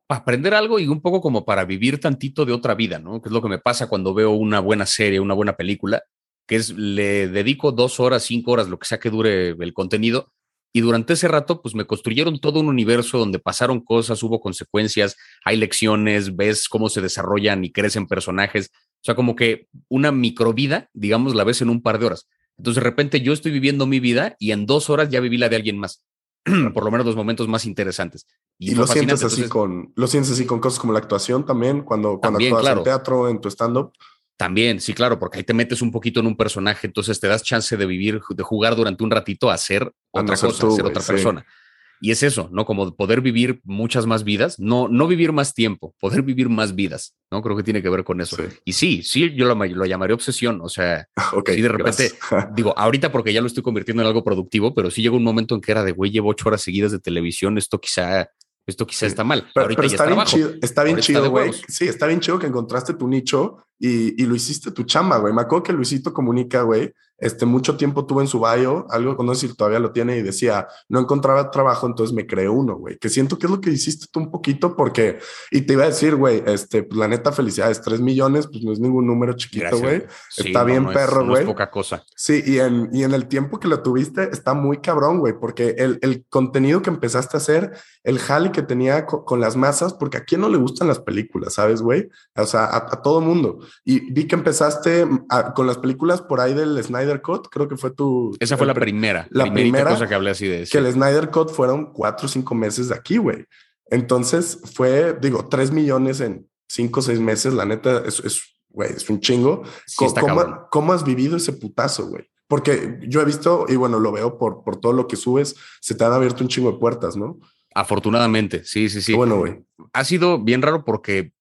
Aprender algo y un poco como para vivir tantito de otra vida, ¿no? Que es lo que me pasa cuando veo una buena serie, una buena película, que es le dedico dos horas, cinco horas, lo que sea que dure el contenido, y durante ese rato, pues me construyeron todo un universo donde pasaron cosas, hubo consecuencias, hay lecciones, ves cómo se desarrollan y crecen personajes. O sea, como que una microvida, digamos, la ves en un par de horas. Entonces, de repente yo estoy viviendo mi vida y en dos horas ya viví la de alguien más. por lo menos los momentos más interesantes. Y, lo sientes así con, lo sientes así con cosas como la actuación también, cuando, cuando actúas en teatro, en tu stand-up. También, sí, claro, porque ahí te metes un poquito en un personaje, entonces te das chance de vivir, de jugar durante un ratito a ser otra cosa, a ser otra persona. Y es eso, ¿no? Como poder vivir muchas más vidas, no, no vivir más tiempo, poder vivir más vidas, ¿no? Creo que tiene que ver con eso. Y sí, sí, yo lo, lo llamaré obsesión, o sea, okay, de repente, digo, ahorita porque ya lo estoy convirtiendo en algo productivo, pero sí llegó un momento en que era de, güey, llevo ocho horas seguidas de televisión, esto quizá esto quizá está mal. Pero, está, bien chido, está bien chido, güey. Sí, está bien chido que encontraste tu nicho y, y, lo hiciste tu chamba, güey. Me acuerdo que Luisito comunica, güey, este, mucho tiempo tuve en su bio, algo, no sé si todavía lo tiene, y decía, no encontraba trabajo, entonces me creé uno, güey, que siento que es lo que hiciste tú un poquito, porque, y te iba a decir, güey, este, pues, la neta, felicidades, tres millones, pues no es ningún número chiquito, güey, está bien perro, güey. No es poca cosa. Sí, y en, y en el tiempo que lo tuviste, está muy cabrón, güey, porque el, el, contenido que empezaste a hacer, el jali que tenía con, las masas, porque a quién no le gustan las películas, ¿sabes, güey? O sea, a, todo mundo. Y vi que empezaste con las películas por ahí del Snyder Cut, creo que fue tu... Esa fue la primera. La primera cosa que hablé así de Que el Snyder Cut fueron cuatro o cinco meses de aquí, güey. Entonces fue, digo, tres millones en cinco o seis meses, la neta, es, es, güey, es un chingo. ¿Cómo, ¿Cómo, has vivido ese putazo, güey? Porque yo he visto, y bueno, lo veo por, por todo lo que subes, se te han abierto un chingo de puertas, ¿no? Afortunadamente, sí, sí, sí. Bueno, güey. Ha sido bien raro porque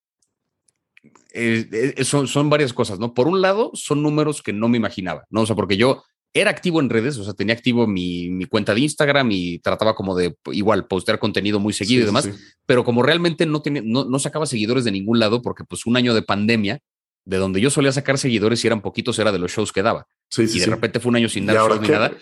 eh, eh, son, son varias cosas, ¿no? Por un lado, son números que no me imaginaba, ¿no? O sea, porque yo era activo en redes, o sea, tenía activo mi, mi cuenta de Instagram y trataba como de igual postear contenido muy seguido y demás, pero como realmente no, tenía, no, no, sacaba seguidores de ningún lado, porque pues un año de pandemia, de donde yo solía sacar seguidores y eran poquitos, era de los shows que daba. y de repente fue un año sin dar shows ni nada.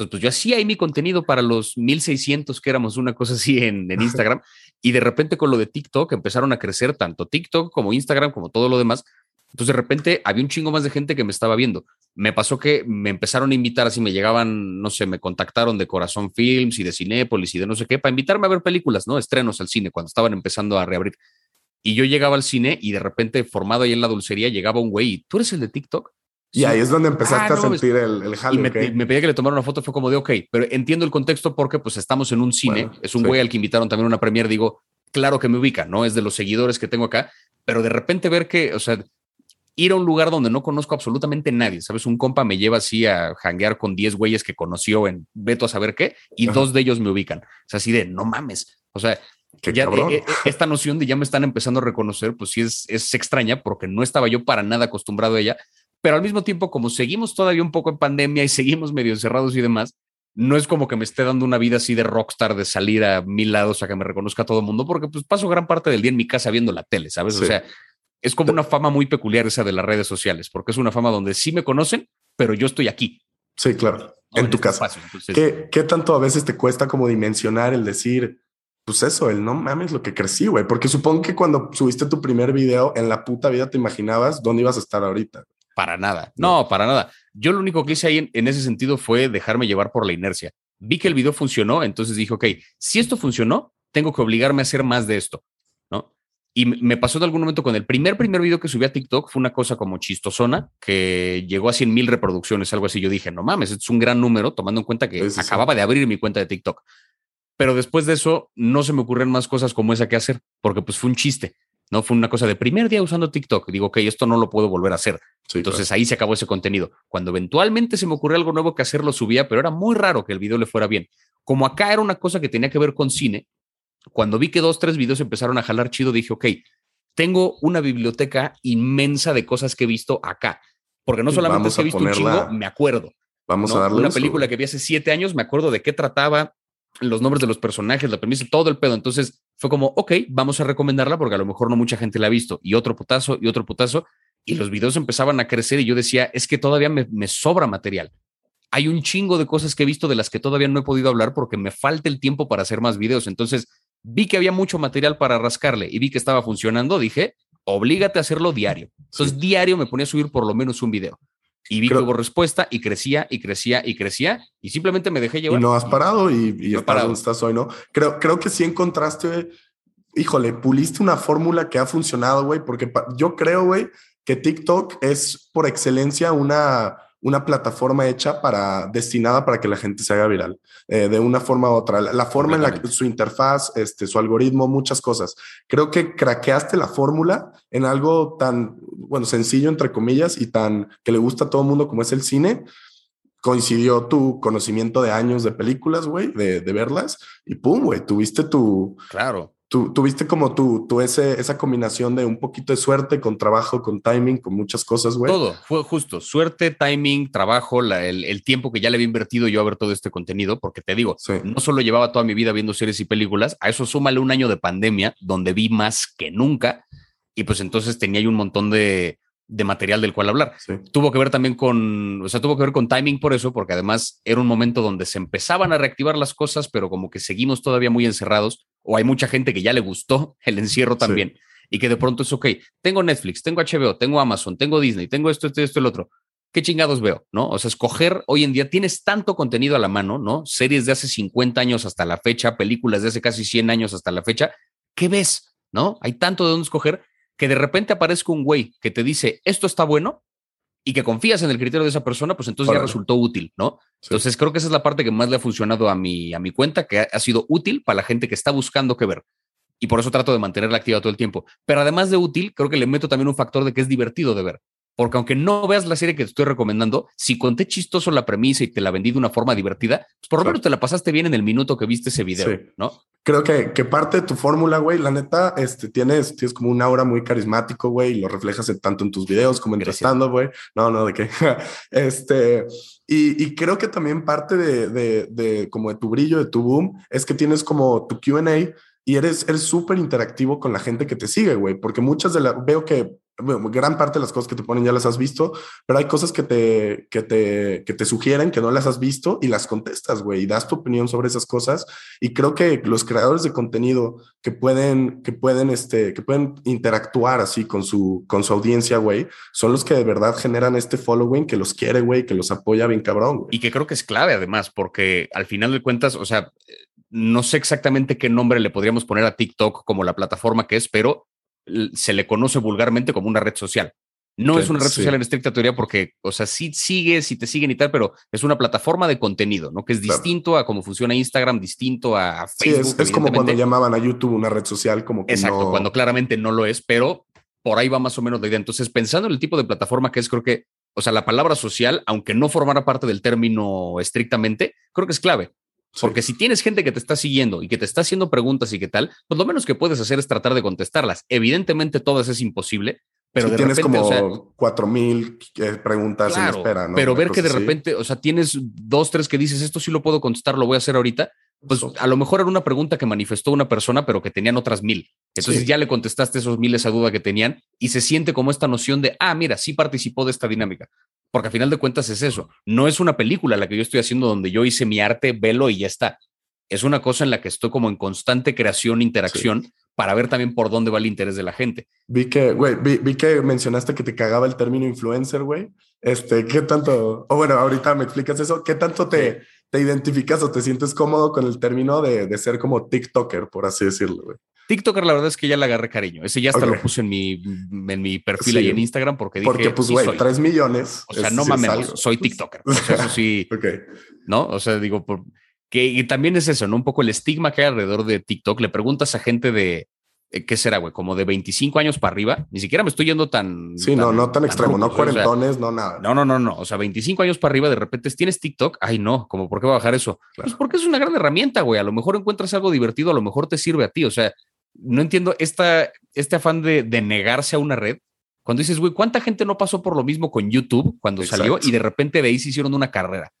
Entonces, pues yo hacía ahí mi contenido para los 1600 que éramos una cosa así en, en Instagram. y de repente con lo de TikTok empezaron a crecer tanto TikTok como Instagram, como todo lo demás. Entonces de repente había un chingo más de gente que me estaba viendo. Me pasó que me empezaron a invitar, así me llegaban, no sé, me contactaron de Corazón Films y de Cinépolis y de no sé qué, para invitarme a ver películas, ¿no? Estrenos al cine, cuando estaban empezando a reabrir. Y yo llegaba al cine y de repente, formado ahí en la dulcería, llegaba un güey, ¿tú eres el de TikTok? Y ahí es donde empezaste ah, a sentir el, el Y me, pedía que le tomara una foto, fue como de, ok, pero entiendo el contexto porque pues estamos en un cine, es un güey al que invitaron también a una premier, digo, claro que me ubica, ¿no? Es de los seguidores que tengo acá, pero de repente ver que, o sea, ir a un lugar donde no conozco absolutamente nadie, ¿sabes? Un compa me lleva así a janguear con 10 güeyes que conoció en Beto a saber qué, y dos de ellos me ubican. O sea, así de, no mames. O sea, ya, eh, eh, esta noción de ya me están empezando a reconocer, pues sí es, es extraña porque no estaba yo para nada acostumbrado a ella, pero al mismo tiempo, como seguimos todavía un poco en pandemia y seguimos medio encerrados y demás, no es como que me esté dando una vida así de rockstar, de salir a mil lados a que me reconozca todo el mundo, porque pues paso gran parte del día en mi casa viendo la tele, ¿sabes? O sea, es como una fama muy peculiar esa de las redes sociales, porque es una fama donde sí me conocen, pero yo estoy aquí. Sí, claro, en, tu este casa. ¿Qué, ¿Qué tanto a veces te cuesta como dimensionar el decir, pues eso, el no mames lo que crecí, güey? Porque supongo que cuando subiste tu primer video en la puta vida te imaginabas dónde ibas a estar ahorita. Para nada. No, para nada. Yo lo único que hice ahí en, ese sentido fue dejarme llevar por la inercia. Vi que el video funcionó, entonces dije, ok, si esto funcionó, tengo que obligarme a hacer más de esto, ¿no? Y me pasó en algún momento con el primer, primer video que subí a TikTok, fue una cosa como chistosona, que llegó a 100 mil reproducciones, algo así. Yo dije, no mames, es un gran número, tomando en cuenta que acababa de abrir mi cuenta de TikTok. Pero después de eso, no se me ocurren más cosas como esa que hacer, porque pues fue un chiste. ¿No? Fue una cosa de primer día usando TikTok. Digo, ok, esto no lo puedo volver a hacer. Entonces ahí se acabó ese contenido. Cuando eventualmente se me ocurrió algo nuevo que hacer, lo subía, pero era muy raro que el video le fuera bien. Como acá era una cosa que tenía que ver con cine, cuando vi que dos, tres videos empezaron a jalar chido, dije, ok, tengo una biblioteca inmensa de cosas que he visto acá. Porque no solamente he visto un chingo, me acuerdo. Vamos a darle una película que vi hace siete años, me acuerdo de qué trataba, los nombres de los personajes, la premisa, todo el pedo. Entonces fue como, ok, vamos a recomendarla porque a lo mejor no mucha gente la ha visto. Y otro putazo y otro putazo. Y los videos empezaban a crecer y yo decía, es que todavía me, me sobra material. Hay un chingo de cosas que he visto de las que todavía no he podido hablar porque me falta el tiempo para hacer más videos. Entonces vi que había mucho material para rascarle y vi que estaba funcionando. Dije, oblígate a hacerlo diario. Entonces, diario me ponía a subir por lo menos un video. Y vi que hubo respuesta y crecía y crecía y crecía y simplemente me dejé llevar. Y no has parado y, y estás donde estás hoy, ¿no? Creo, creo que sí encontraste, híjole, puliste una fórmula que ha funcionado, güey, porque yo creo, güey, que TikTok es por excelencia una una plataforma hecha para, destinada para que la gente se haga viral, eh, de una forma u otra. La, forma en la que su interfaz, este, su algoritmo, muchas cosas. Creo que craqueaste la fórmula en algo tan, bueno, sencillo, entre comillas, y tan que le gusta a todo el mundo como es el cine. Coincidió tu conocimiento de años de películas, güey, de, de verlas, y pum, güey, tuviste tu... Claro tú tuviste como tú, tú ese, esa combinación de un poquito de suerte con trabajo, con timing, con muchas cosas, güey. Todo, fue justo, suerte, timing, trabajo, el, tiempo que ya le había invertido yo a ver todo este contenido, porque te digo, no solo llevaba toda mi vida viendo series y películas, a eso súmale un año de pandemia, donde vi más que nunca, y pues entonces tenía yo un montón de, de material del cual hablar. Tuvo que ver también con, o sea, tuvo que ver con timing por eso, porque además era un momento donde se empezaban a reactivar las cosas, pero como que seguimos todavía muy encerrados, o hay mucha gente que ya le gustó el encierro también, y que de pronto es, ok, tengo Netflix, tengo HBO, tengo Amazon, tengo Disney, tengo esto, esto, esto, el otro. ¿Qué chingados veo? ¿No? O sea, escoger hoy en día tienes tanto contenido a la mano, ¿no? Series de hace 50 años hasta la fecha, películas de hace casi 100 años hasta la fecha. ¿Qué ves? ¿No? Hay tanto de dónde escoger que de repente aparezca un güey que te dice, esto está bueno, y que confías en el criterio de esa persona, pues entonces ya resultó útil, ¿no? Entonces creo que esa es la parte que más le ha funcionado a mi, a mi cuenta, que ha, sido útil para la gente que está buscando qué ver. Y por eso trato de mantenerla activa todo el tiempo. Pero además de útil, creo que le meto también un factor de que es divertido de ver. Porque aunque no veas la serie que te estoy recomendando, si conté chistoso la premisa y te la vendí de una forma divertida, pues por lo menos te la pasaste bien en el minuto que viste ese video, ¿no? Creo que, que parte de tu fórmula, güey, la neta, este, tienes, tienes como un aura muy carismático, güey, y lo reflejas tanto en tus videos como en tu estando, güey. No, no, de qué. este, y, y, creo que también parte de, de, de, como de tu brillo, de tu boom, es que tienes como tu QA y eres súper interactivo con la gente que te sigue, güey, porque muchas de las, veo que gran parte de las cosas que te ponen ya las has visto, pero hay cosas que te, que te, que te sugieren que no las has visto y las contestas, güey, y das tu opinión sobre esas cosas. Y creo que los creadores de contenido que pueden, que pueden, este, que pueden interactuar así con su, con su audiencia, güey, son los que de verdad generan este following que los quiere, güey, que los apoya bien cabrón. Y que creo que es clave además, porque al final de cuentas, o sea, no sé exactamente qué nombre le podríamos poner a TikTok como la plataforma que es, pero se le conoce vulgarmente como una red social, No es una red social en estricta teoría porque, o sea, sí sigues y te siguen y tal, pero es una plataforma de contenido, ¿no? Que es distinto a cómo funciona Instagram, distinto a Facebook. Sí, es, como cuando llamaban a YouTube una red social, como que Exacto, cuando claramente no lo es, pero por ahí va más o menos la idea. Entonces, pensando en el tipo de plataforma que es, creo que, o sea, la palabra social, aunque no formara parte del término estrictamente, creo que es clave. Porque si tienes gente que te está siguiendo y que te está haciendo preguntas y qué tal, pues lo menos que puedes hacer es tratar de contestarlas. Evidentemente todas es imposible, pero de tienes como cuatro mil eh, preguntas en espera, ¿no? Pero ver que de repente, o sea, tienes dos, tres que dices, esto sí lo puedo contestar, lo voy a hacer ahorita. Pues a lo mejor era una pregunta que manifestó una persona, pero que tenían otras mil. Entonces ya le contestaste esos miles a duda que tenían y se siente como esta noción de, ah, mira, sí participó de esta dinámica. Porque a final de cuentas es eso. No es una película la que yo estoy haciendo donde yo hice mi arte, velo y ya está. Es una cosa en la que estoy como en constante creación, interacción, para ver también por dónde va el interés de la gente. Vi que, güey, vi, que mencionaste que te cagaba el término influencer, güey. Este, ¿qué tanto? O bueno, ahorita me explicas eso. ¿Qué tanto te, te identificas o te sientes cómodo con el término de, de ser como TikToker, por así decirlo, güey? TikToker, la verdad es que ya le agarré cariño. Ese ya hasta lo puse en mi, en mi perfil ahí en Instagram porque dije. Porque, pues, güey, tres millones. O sea, no mames, soy TikToker. O sea, eso sí. ok. ¿No? O sea, digo, por, que y también es eso, ¿no? Un poco el estigma que hay alrededor de TikTok. Le preguntas a gente de, eh, ¿qué será, güey? Como de 25 años para arriba. Ni siquiera me estoy yendo tan. Sí, no, no tan, extremo, no cuarentones, no nada. No, no, no, no. O sea, 25 años para arriba, de repente tienes TikTok. Ay, no, como, ¿por qué va a bajar eso? Pues porque es una gran herramienta, güey. A lo mejor encuentras algo divertido, a lo mejor te sirve a ti. O sea, no entiendo esta, este afán de, negarse a una red. Cuando dices, güey, ¿cuánta gente no pasó por lo mismo con YouTube cuando salió y de repente de ahí se hicieron una carrera?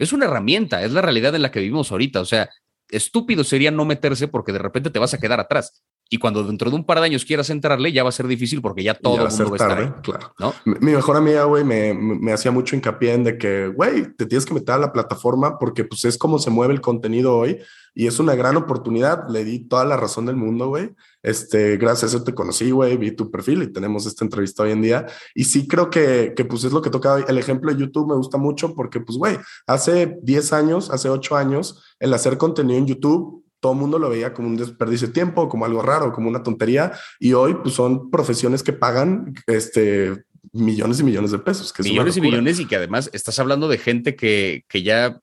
Es una herramienta, es la realidad en la que vivimos ahorita. O sea, estúpido sería no meterse porque de repente te vas a quedar atrás. Y cuando dentro de un par de años quieras entrarle, ya va a ser difícil porque ya todo el mundo va a estar Claro. ¿no? Mi, mejor amiga, güey, me, me, hacía mucho hincapié en de que, güey, te tienes que meter a la plataforma porque pues es como se mueve el contenido hoy y es una gran oportunidad. Le di toda la razón del mundo, güey. Este, gracias a eso te conocí, güey, vi tu perfil y tenemos esta entrevista hoy en día. Y sí creo que, que pues es lo que toca hoy. El ejemplo de YouTube me gusta mucho porque, pues, güey, hace 10 años, hace 8 años, el hacer contenido en YouTube todo el mundo lo veía como un desperdicio de tiempo, como algo raro, como una tontería. Y hoy, pues son profesiones que pagan este, millones y millones de pesos. Que millones y millones y que además estás hablando de gente que, que ya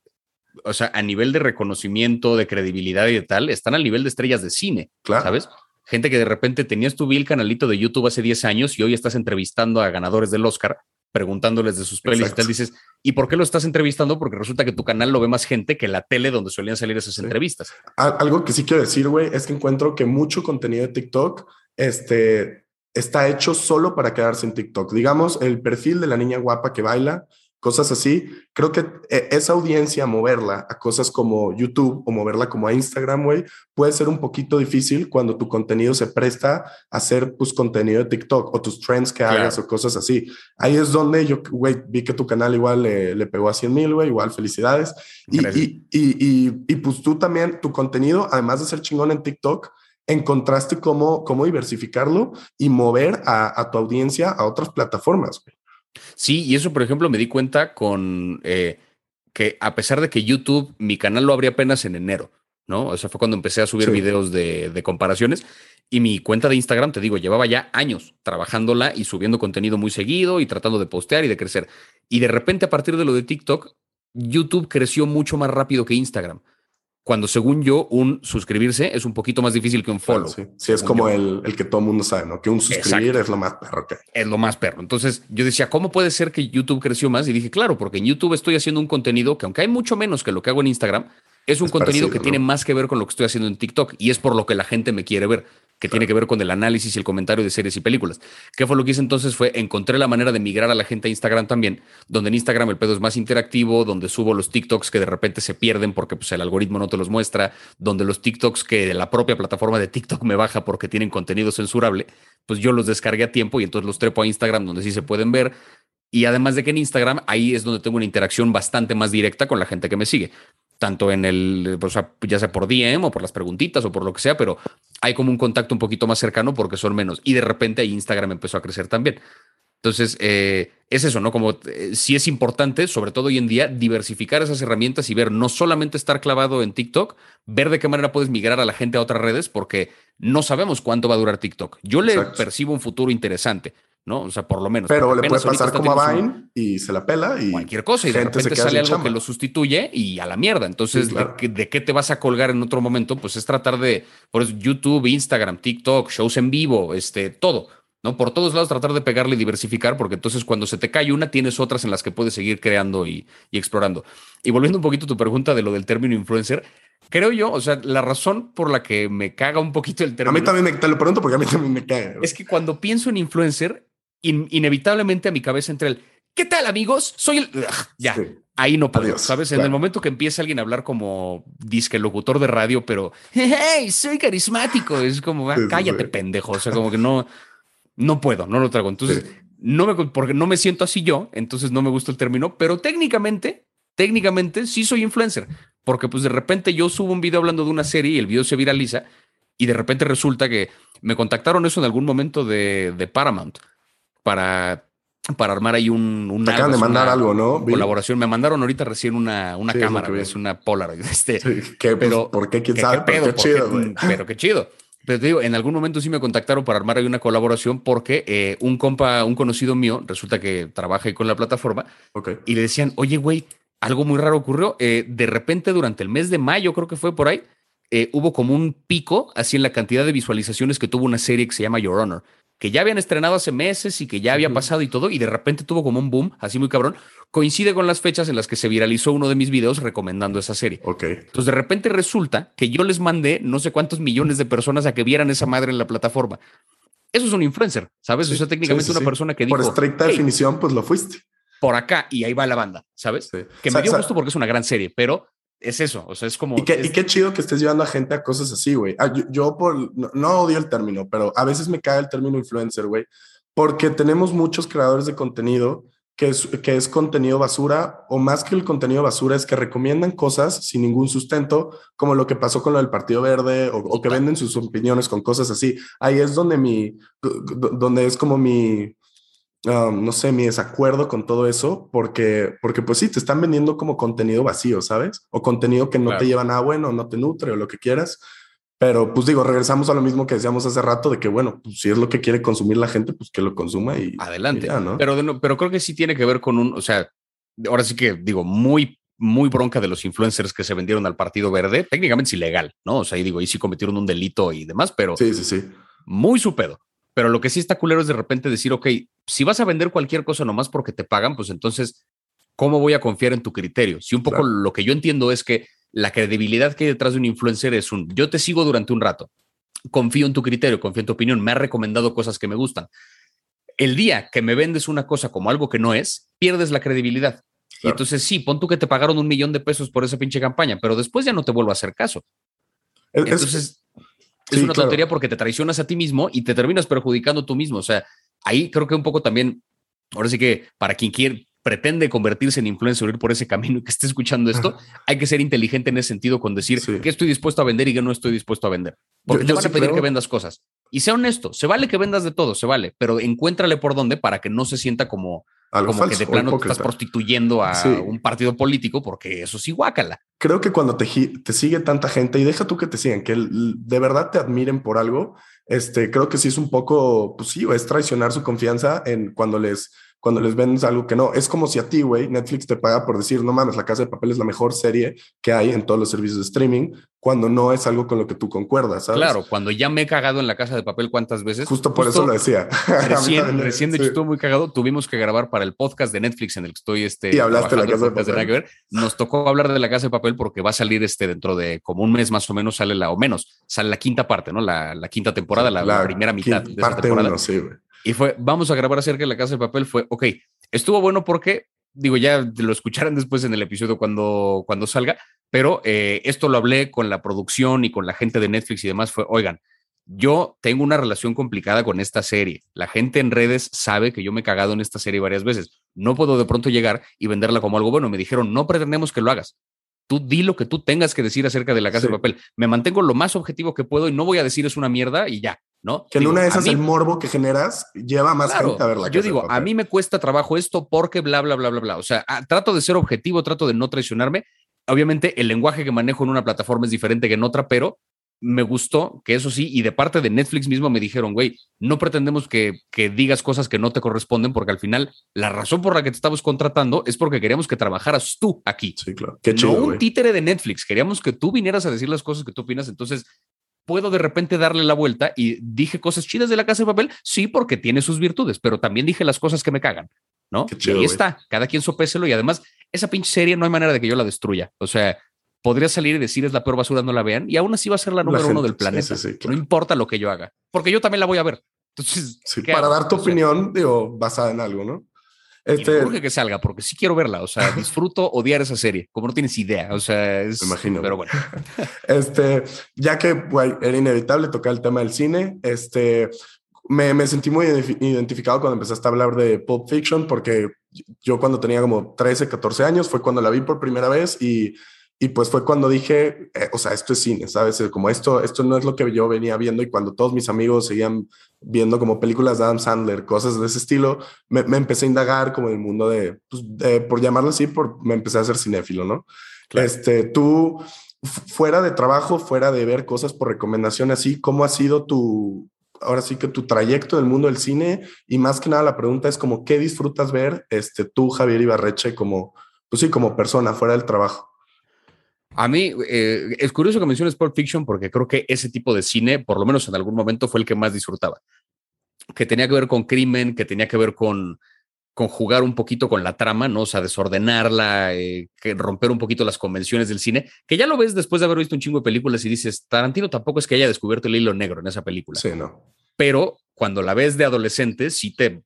o sea, a nivel de reconocimiento, de credibilidad y de tal, están al nivel de estrellas de cine, claro. ¿sabes? Gente que de repente tenías tu vil canalito de YouTube hace 10 años y hoy estás entrevistando a ganadores del Oscar, preguntándoles de sus pelis y tal, dices, ¿y por qué lo estás entrevistando? Porque resulta que tu canal lo ve más gente que la tele donde solían salir esas entrevistas. Algo que sí quiero decir, güey, es que encuentro que mucho contenido de TikTok, este, está hecho solo para quedarse en TikTok. Digamos, el perfil de la niña guapa que baila, cosas así. Creo que eh, esa audiencia, moverla a cosas como YouTube o moverla como a Instagram, güey, puede ser un poquito difícil cuando tu contenido se presta a hacer pues contenido de TikTok o tus trends que hagas o cosas así. Ahí es donde yo, güey, vi que tu canal igual le, pegó a 100 mil, güey, igual felicidades. Y, y, y, y, pues tú también, tu contenido, además de ser chingón en TikTok, encontraste cómo, cómo diversificarlo y mover a, a tu audiencia a otras plataformas. Güey. Sí, y eso, por ejemplo, me di cuenta con eh, que a pesar de que YouTube, mi canal lo abrí apenas en enero, ¿no? O sea, fue cuando empecé a subir videos de, de, comparaciones y mi cuenta de Instagram, te digo, llevaba ya años trabajándola y subiendo contenido muy seguido y tratando de postear y de crecer. Y de repente, a partir de lo de TikTok, YouTube creció mucho más rápido que Instagram cuando según yo un suscribirse es un poquito más difícil que un follow. sí. es como el, el, que todo el mundo sabe, ¿no? Que un suscribir es lo más perro que Es lo más perro. Entonces yo decía, ¿cómo puede ser que YouTube creció más? Y dije, claro, porque en YouTube estoy haciendo un contenido que aunque hay mucho menos que lo que hago en Instagram, es un contenido que tiene más que ver con lo que estoy haciendo en TikTok y es por lo que la gente me quiere ver que tiene que ver con el análisis y el comentario de series y películas. ¿Qué fue lo que hice entonces? Fue encontré la manera de migrar a la gente a Instagram también, donde en Instagram el pedo es más interactivo, donde subo los TikToks que de repente se pierden porque pues, el algoritmo no te los muestra, donde los TikToks que la propia plataforma de TikTok me baja porque tienen contenido censurable, pues yo los descargué a tiempo y entonces los trepo a Instagram donde sí se pueden ver. Y además de que en Instagram, ahí es donde tengo una interacción bastante más directa con la gente que me sigue tanto en el, o sea, ya sea por DM o por las preguntitas o por lo que sea, pero hay como un contacto un poquito más cercano porque son menos. Y de repente ahí Instagram empezó a crecer también. Entonces, eh, es eso, ¿no? Como eh, sí es importante, sobre todo hoy en día, diversificar esas herramientas y ver, no solamente estar clavado en TikTok, ver de qué manera puedes migrar a la gente a otras redes, porque no sabemos cuánto va a durar TikTok. Yo le percibo un futuro interesante, ¿no? O sea, por lo menos. Pero le puede pasar como a Vine y se la pela y cualquier cosa y de repente sale algo que lo sustituye y a la mierda. Entonces, ¿de, qué te vas a colgar en otro momento? Pues es tratar de, por eso, YouTube, Instagram, TikTok, shows en vivo, este, todo. ¿no? Por todos lados tratar de pegarle y diversificar, porque entonces cuando se te cae una, tienes otras en las que puedes seguir creando y, y explorando. Y volviendo un poquito a tu pregunta de lo del término influencer, creo yo, o sea, la razón por la que me caga un poquito el término. A mí también me, te lo pregunto porque a mí también me caga. Es que cuando pienso en influencer, inevitablemente a mi cabeza entra el ¿qué tal, amigos? Soy el. ya, ahí no puedo, ¿sabes? En el momento que empieza alguien a hablar como disque locutor de radio, pero hey, soy carismático, es como, ah, cállate, pendejo. O sea, como que no, no puedo, no lo trago. Entonces, no me, porque no me siento así yo, entonces no me gusta el término, pero técnicamente, técnicamente sí soy influencer, porque pues de repente yo subo un video hablando de una serie y el video se viraliza y de repente resulta que me contactaron eso en algún momento de, de Paramount para, para armar ahí un... un Te acaban de mandar algo, ¿no? Colaboración. Me mandaron ahorita recién una, una cámara, es, una Polaroid. Este, pues, pero, ¿Por qué? ¿Quién sabe? pero, qué chido, pero qué chido. Pero te digo, en algún momento sí me contactaron para armar ahí una colaboración porque eh, un compa, un conocido mío, resulta que trabaja ahí con la plataforma y le decían, oye, güey, algo muy raro ocurrió. Eh, de repente, durante el mes de mayo, creo que fue por ahí, eh, hubo como un pico así en la cantidad de visualizaciones que tuvo una serie que se llama Your Honor que ya habían estrenado hace meses y que ya había pasado y todo, y de repente tuvo como un boom, así muy cabrón, coincide con las fechas en las que se viralizó uno de mis videos recomendando esa serie. Ok. Entonces de repente resulta que yo les mandé no sé cuántos millones de personas a que vieran esa madre en la plataforma. Eso es un influencer, ¿sabes? o sea, técnicamente una persona que dijo... Por estricta definición, pues lo fuiste. Por acá, y ahí va la banda, ¿sabes? Que me dio gusto porque es una gran serie, pero es eso, o sea, es como... Y qué, chido que estés llevando a gente a cosas así, güey. Ah, yo, por, no, odio el término, pero a veces me cae el término influencer, güey, porque tenemos muchos creadores de contenido que es, que es contenido basura, o más que el contenido basura, es que recomiendan cosas sin ningún sustento, como lo que pasó con lo del Partido Verde, o, o que venden sus opiniones con cosas así. Ahí es donde mi, donde es como mi, no sé, mi desacuerdo con todo eso, porque, porque pues sí, te están vendiendo como contenido vacío, ¿sabes? O contenido que no te lleva nada bueno, no te nutre o lo que quieras. Pero pues digo, regresamos a lo mismo que decíamos hace rato de que, bueno, pues, si es lo que quiere consumir la gente, pues que lo consuma y adelante. pero, pero creo que sí tiene que ver con un, o sea, ahora sí que digo, muy, muy bronca de los influencers que se vendieron al Partido Verde, técnicamente es ilegal, ¿no? O sea, y digo, y sí cometieron un delito y demás, pero sí, sí, sí. Muy su pedo. Pero lo que sí está culero es de repente decir, ok, si vas a vender cualquier cosa nomás porque te pagan, pues entonces, ¿cómo voy a confiar en tu criterio? Si un poco lo que yo entiendo es que la credibilidad que hay detrás de un influencer es un, yo te sigo durante un rato, confío en tu criterio, confío en tu opinión, me ha recomendado cosas que me gustan. El día que me vendes una cosa como algo que no es, pierdes la credibilidad. Y entonces sí, pon tú que te pagaron un millón de pesos por esa pinche campaña, pero después ya no te vuelvo a hacer caso. entonces, es una tontería porque te traicionas a ti mismo y te terminas perjudicando tú mismo. O sea, ahí creo que un poco también, ahora sí que para quien quiere, pretende convertirse en influencer o ir por ese camino y que esté escuchando esto, hay que ser inteligente en ese sentido con decir qué estoy dispuesto a vender y qué no estoy dispuesto a vender. Porque te van a pedir que vendas cosas. Y sea honesto, se vale que vendas de todo, se vale, pero encuéntrale por dónde para que no se sienta como como que de plano te estás prostituyendo a un partido político porque eso sí guácala. Creo que cuando te, te sigue tanta gente y deja tú que te sigan, que de verdad te admiren por algo, este, creo que sí es un poco, pues sí, es traicionar su confianza en cuando les cuando les vendes algo que no. Es como si a ti, güey, Netflix te paga por decir, no mames, La Casa de Papel es la mejor serie que hay en todos los servicios de streaming, cuando no es algo con lo que tú concuerdas, ¿sabes? Claro, cuando ya me he cagado en La Casa de Papel cuántas veces. Justo por eso lo decía. Recién, recién de hecho, estuvo muy cagado. Tuvimos que grabar para el podcast de Netflix en el que estoy. Este, y hablaste de La Casa de Papel. Nos tocó hablar de La Casa de Papel porque va a salir este dentro de como un mes más o menos, sale la, o menos, sale la quinta parte, ¿no? La, la quinta temporada, la, primera mitad de esa temporada. sí, güey. Y fue, vamos a grabar acerca de La Casa de Papel. Fue, ok, Estuvo bueno porque, digo, ya lo escucharán después en el episodio cuando, cuando salga, pero eh, esto lo hablé con la producción y con la gente de Netflix y demás. Fue, oigan, yo tengo una relación complicada con esta serie. La gente en redes sabe que yo me he cagado en esta serie varias veces. No puedo de pronto llegar y venderla como algo bueno. Me dijeron, no pretendemos que lo hagas. Tú di lo que tú tengas que decir acerca de la casa de papel. Me mantengo lo más objetivo que puedo y no voy a decir es una mierda y ya. ¿No? Que en una de esas el morbo que generas lleva más gente a verla. Yo digo, a mí me cuesta trabajo esto porque bla, bla, bla, bla, bla. O sea, ah, trato de ser objetivo, trato de no traicionarme. Obviamente el lenguaje que manejo en una plataforma es diferente que en otra, pero me gustó que eso sí, y de parte de Netflix mismo me dijeron, güey, no pretendemos que, que, digas cosas que no te corresponden, porque al final la razón por la que te estamos contratando es porque queríamos que trabajaras tú aquí. Sí, claro. Qué chido, no un títere de Netflix, queríamos que tú vinieras a decir las cosas que tú opinas, entonces puedo de repente darle la vuelta y dije cosas chidas de la casa de papel, sí, porque tiene sus virtudes, pero también dije las cosas que me cagan, ¿no? Chido, y ahí está, cada quien sopéselo y además esa pinche serie no hay manera de que yo la destruya, o sea, podría salir y decir es la peor basura, no la vean, y aún así va a ser la número uno del planeta. No importa lo que yo haga, porque yo también la voy a ver. Entonces, para dar tu opinión, digo, basada en algo, ¿no? Este... Y que salga, porque sí quiero verla. O sea, disfruto odiar esa serie, como no tienes idea. O sea, es. Me imagino. Pero bueno. este, ya que era inevitable tocar el tema del cine, este, me, me, sentí muy identificado cuando empezaste a hablar de Pulp Fiction, porque yo cuando tenía como 13, 14 años fue cuando la vi por primera vez y y pues fue cuando dije, eh, o sea, esto es cine, ¿sabes? Como esto, esto no es lo que yo venía viendo y cuando todos mis amigos seguían viendo como películas de Adam Sandler, cosas de ese estilo, me, empecé a indagar como en el mundo de, pues, por llamarlo así, por, me empecé a hacer cinéfilo, ¿no? Este, tú, fuera de trabajo, fuera de ver cosas por recomendación así, ¿cómo ha sido tu, ahora sí que tu trayecto en el mundo del cine? Y más que nada la pregunta es como, ¿qué disfrutas ver este, tú, Javier Ibarreche, como, pues sí, como persona, fuera del trabajo? A mí eh, es curioso que menciones Pulp Fiction porque creo que ese tipo de cine, por lo menos en algún momento, fue el que más disfrutaba. Que tenía que ver con crimen, que tenía que ver con, con jugar un poquito con la trama, ¿no? O sea, desordenarla, eh, que romper un poquito las convenciones del cine, que ya lo ves después de haber visto un chingo de películas y dices, Tarantino tampoco es que haya descubierto el hilo negro en esa película. Sí, no. Pero cuando la ves de adolescente, sí te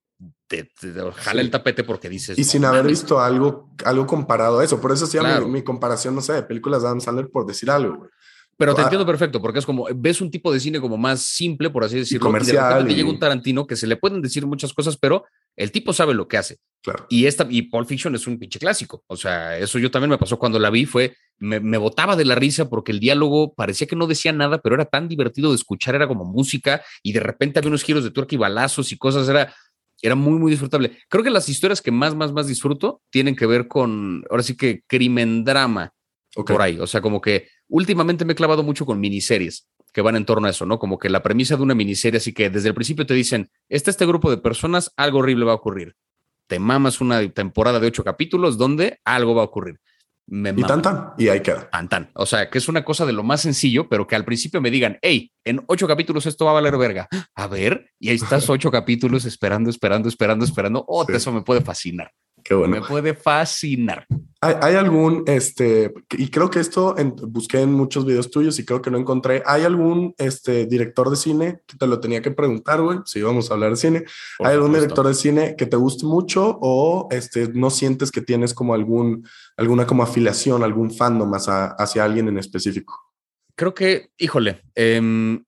te, jala el tapete porque dices. Y sin haber visto algo, algo comparado a eso. Por eso hacía mi, comparación, no sé, de películas de Adam Sandler, por decir algo, Pero te ah. entiendo perfecto, porque es como, ves un tipo de cine como más simple, por así decirlo. comercial. Y llega un Tarantino que se le pueden decir muchas cosas, pero el tipo sabe lo que hace. Claro. Y esta, y Pulp Fiction es un pinche clásico. O sea, eso yo también me pasó cuando la vi, fue, me, me botaba de la risa porque el diálogo parecía que no decía nada, pero era tan divertido de escuchar, era como música, y de repente había unos giros de tuerca y balazos y cosas, era, era muy, muy disfrutable. Creo que las historias que más, más, más disfruto tienen que ver con, ahora sí que crimen drama por ahí. O sea, como que últimamente me he clavado mucho con miniseries que van en torno a eso, ¿no? Como que la premisa de una miniserie, así que desde el principio te dicen, está este grupo de personas, algo horrible va a ocurrir. Te mamas una temporada de ocho capítulos donde algo va a ocurrir y tan tan, y ahí queda. Tan tan. O sea, que es una cosa de lo más sencillo, pero que al principio me digan, hey, en ocho capítulos esto va a valer verga. A ver, y ahí estás ocho capítulos esperando, esperando, esperando, esperando. Oh, eso me puede fascinar. Qué bueno. Me puede fascinar. ¿Hay, algún, este, y creo que esto busqué en muchos videos tuyos y creo que no encontré, ¿hay algún este, director de cine que te lo tenía que preguntar, güey? Si vamos a hablar de cine, ¿hay algún director de cine que te guste mucho o este, no sientes que tienes como algún, alguna como afiliación, algún fandom hacia, hacia alguien en específico? Creo que, híjole, eh,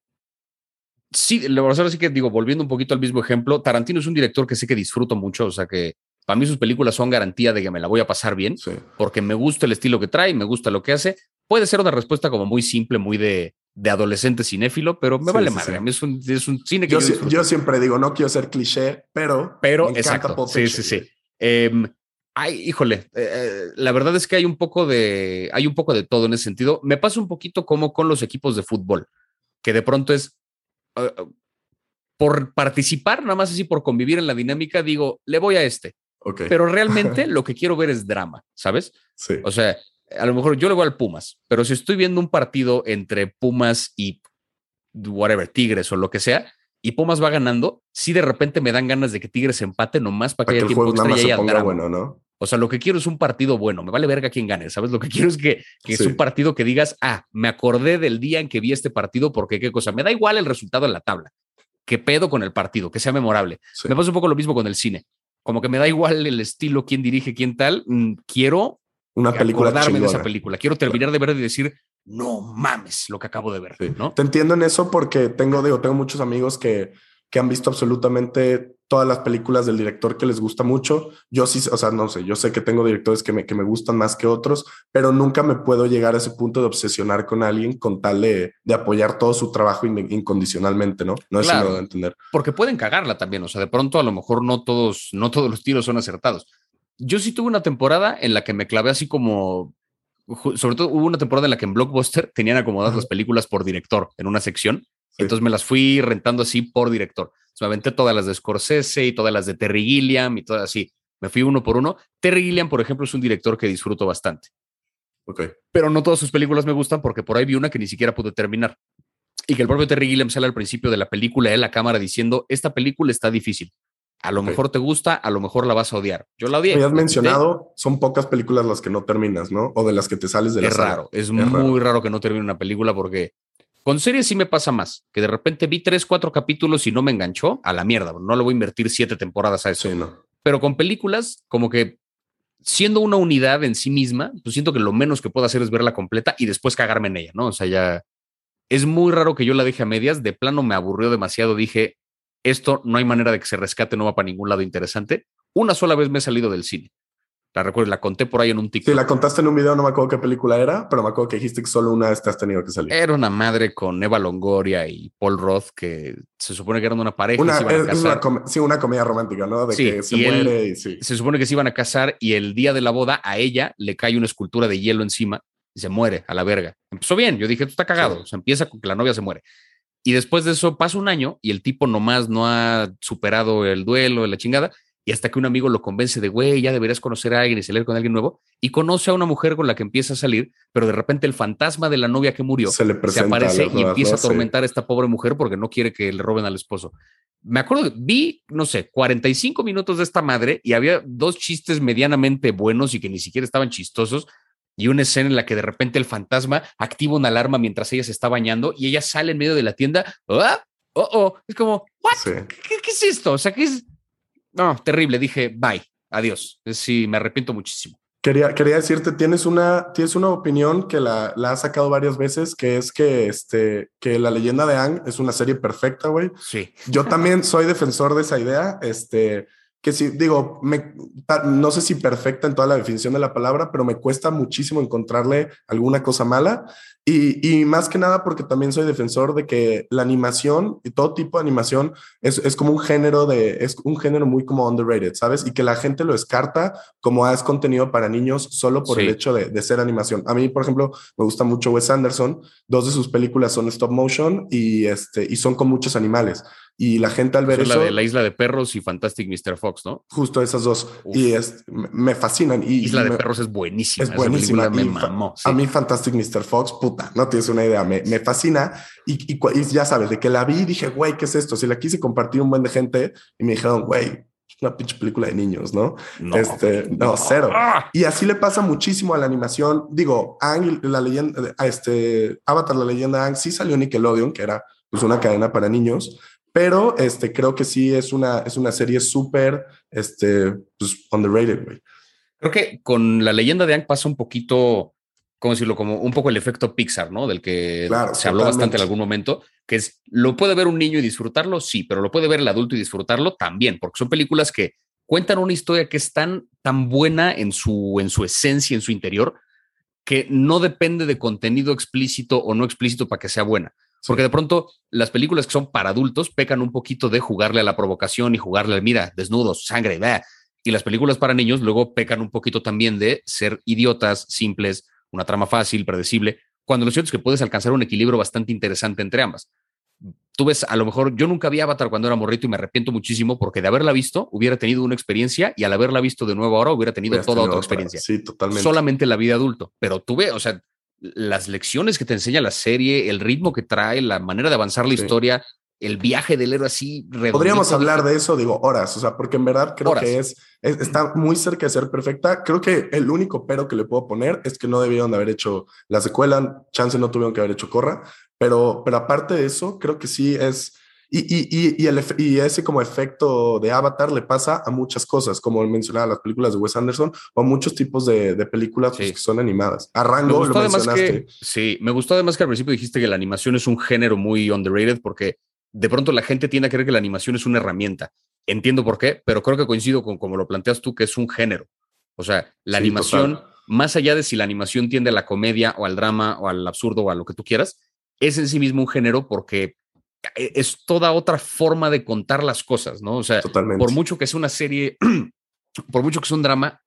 sí, la verdad sí que digo, volviendo un poquito al mismo ejemplo, Tarantino es un director que sé que disfruto mucho, o sea que para mí sus películas son garantía de que me la voy a pasar bien, porque me gusta el estilo que trae, me gusta lo que hace. Puede ser una respuesta como muy simple, muy de, de adolescente cinéfilo, pero me vale más. A mí es un, es un cine que yo, yo, siempre digo, no quiero ser cliché, pero... Pero, exacto. Sí, sí, sí. Em, ay, híjole, eh, eh, la verdad es que hay un poco de, hay un poco de todo en ese sentido. Me pasa un poquito como con los equipos de fútbol, que de pronto es, uh, por participar, nada más así por convivir en la dinámica, digo, le voy a este. Pero realmente lo que quiero ver es drama, ¿sabes? Sí. O sea, a lo mejor yo le voy al Pumas, pero si estoy viendo un partido entre Pumas y whatever, Tigres o lo que sea, y Pumas va ganando, sí de repente me dan ganas de que Tigres empate nomás para que haya tiempo extra y haya drama. Bueno, ¿no? O sea, lo que quiero es un partido bueno. Me vale verga quién gane, ¿sabes? Lo que quiero es que, que es un partido que digas, ah, me acordé del día en que vi este partido porque qué cosa. Me da igual el resultado en la tabla. ¿Qué pedo con el partido? Que sea memorable. Me pasa un poco lo mismo con el cine como que me da igual el estilo, quién dirige, quién tal. Mm, quiero una película acordarme de esa película. Quiero terminar de ver y decir, no mames lo que acabo de ver. ¿no? Te entiendo en eso porque tengo, digo, tengo muchos amigos que que han visto absolutamente todas las películas del director que les gusta mucho. Yo sí, o sea, no sé, yo sé que tengo directores que me, que me gustan más que otros, pero nunca me puedo llegar a ese punto de obsesionar con alguien con tal de, de apoyar todo su trabajo incondicionalmente, ¿no? No es claro, entender. Porque pueden cagarla también, o sea, de pronto a lo mejor no todos, no todos los tiros son acertados. Yo sí tuve una temporada en la que me clavé así como sobre todo hubo una temporada en la que en Blockbuster tenían acomodadas las películas por director en una sección. Entonces me las fui rentando así por director. me aventé todas las de Scorsese y todas las de Terry Gilliam y todas así. Me fui uno por uno. Terry Gilliam, por ejemplo, es un director que disfruto bastante. Okay. Pero no todas sus películas me gustan porque por ahí vi una que ni siquiera pude terminar. Y que el propio Terry Gilliam sale al principio de la película en la cámara diciendo, esta película está difícil. A lo mejor te gusta, a lo mejor la vas a odiar. Yo la odié. Me has mencionado, son pocas películas las que no terminas, ¿no? O de las que te sales de la Es raro, es, muy raro. que no termine una película porque con series sí me pasa más, que de repente vi tres, cuatro capítulos y no me enganchó, a la mierda, no le voy a invertir siete temporadas a eso. Pero con películas, como que siendo una unidad en sí misma, pues siento que lo menos que puedo hacer es verla completa y después cagarme en ella, ¿no? O sea, ya es muy raro que yo la deje a medias, de plano me aburrió demasiado, dije, esto no hay manera de que se rescate, no va para ningún lado interesante. Una sola vez me he salido del cine. La recuerdo, la conté por ahí en un TikTok. Sí, la contaste en un video, no me acuerdo qué película era, pero me acuerdo que dijiste que solo una vez te has tenido que salir. Era una madre con Eva Longoria y Paul Roth, que se supone que eran una pareja. Una, sí, una comedia romántica, ¿no? De que se muere y sí. Se supone que se iban a casar y el día de la boda a ella le cae una escultura de hielo encima y se muere a la verga. Empezó bien, yo dije, esto está cagado. O sea, empieza con que la novia se muere. Y después de eso pasa un año y el tipo nomás no ha superado el duelo, la chingada. Y hasta que un amigo lo convence de, güey, ya deberías conocer a alguien y salir con alguien nuevo. Y conoce a una mujer con la que empieza a salir, pero de repente el fantasma de la novia que murió se, le aparece y empieza a atormentar a esta pobre mujer porque no quiere que le roben al esposo. Me acuerdo, vi, no sé, 45 minutos de esta madre y había dos chistes medianamente buenos y que ni siquiera estaban chistosos, y una escena en la que de repente el fantasma activa una alarma mientras ella se está bañando y ella sale en medio de la tienda. ¡Ah! ¡Oh, oh! Es como, ¿What? ¿Qué, es esto? O sea, ¿qué es? No, terrible. Dije, bye, adiós. Sí, me arrepiento muchísimo. Quería, quería decirte, tienes una, tienes una opinión que la, la has sacado varias veces, que es que, este, que la leyenda de Ang es una serie perfecta, güey. Sí. Yo también soy defensor de esa idea. Este, que sí, digo, me, no sé si perfecta en toda la definición de la palabra, pero me cuesta muchísimo encontrarle alguna cosa mala. Y, y, más que nada porque también soy defensor de que la animación y todo tipo de animación es, es, como un género de, es un género muy como underrated, ¿sabes? Y que la gente lo descarta como ah, es contenido para niños solo por el hecho de, de, ser animación. A mí, por ejemplo, me gusta mucho Wes Anderson. Dos de sus películas son stop motion y, este, y son con muchos animales. Y la gente al ver eso... La de la Isla de Perros y Fantastic Mr. Fox, ¿no? Justo esas dos. Y es, me fascinan. Y, Isla de Perros es buenísima. Es buenísima. Me mamó, A mí Fantastic Mr. Fox, puta, no tienes una idea, me, me fascina. Y, y, ya sabes, de que la vi dije, güey, ¿qué es esto? Si la quise compartir un buen de gente y me dijeron, güey, una pinche película de niños, ¿no? No, este, no, cero. Ah. Y así le pasa muchísimo a la animación. Digo, Ang, la leyenda, este, Avatar, la leyenda Ang, sí salió Nickelodeon, que era pues una cadena para niños, pero este, creo que sí es una, es una serie súper este, pues, underrated, güey. Creo que con la leyenda de Ang pasa un poquito, ¿cómo decirlo? Como un poco el efecto Pixar, ¿no? Del que se habló bastante en algún momento, que es, ¿lo puede ver un niño y disfrutarlo? Sí, pero ¿lo puede ver el adulto y disfrutarlo? También, porque son películas que cuentan una historia que es tan, tan buena en su, en su esencia, en su interior, que no depende de contenido explícito o no explícito para que sea buena. Porque de pronto las películas que son para adultos pecan un poquito de jugarle a la provocación y jugarle, mira, desnudos, sangre. Y las películas para niños luego pecan un poquito también de ser idiotas, simples, una trama fácil, predecible, cuando lo cierto es que puedes alcanzar un equilibrio bastante interesante entre ambas. Tú ves, a lo mejor yo nunca vi Avatar cuando era morrito y me arrepiento muchísimo porque de haberla visto hubiera tenido una experiencia y al haberla visto de nuevo ahora hubiera tenido toda otra experiencia. Sí, totalmente. Solamente la vida adulto. Pero tuve, o sea, las lecciones que te enseña la serie, el ritmo que trae, la manera de avanzar la historia, el viaje del héroe así. Podríamos hablar de eso, digo, horas, o sea, porque en verdad creo que es, está muy cerca de ser perfecta. Creo que el único pero que le puedo poner es que no debieron de haber hecho la secuela, chance no tuvieron que haber hecho Corra, pero, pero aparte de eso, creo que sí es y, y, y, el, y, ese como efecto de Avatar le pasa a muchas cosas, como mencionaba las películas de Wes Anderson o a muchos tipos de, de películas pues, que son animadas. A Rango lo mencionaste. Que, sí, me gustó además que al principio dijiste que la animación es un género muy underrated porque de pronto la gente tiende a creer que la animación es una herramienta. Entiendo por qué, pero creo que coincido con como lo planteas tú, que es un género. O sea, la animación, más allá de si la animación tiende a la comedia o al drama o al absurdo o a lo que tú quieras, es en sí mismo un género porque es toda otra forma de contar las cosas, ¿no? O sea, por mucho que sea una serie, por mucho que sea un drama,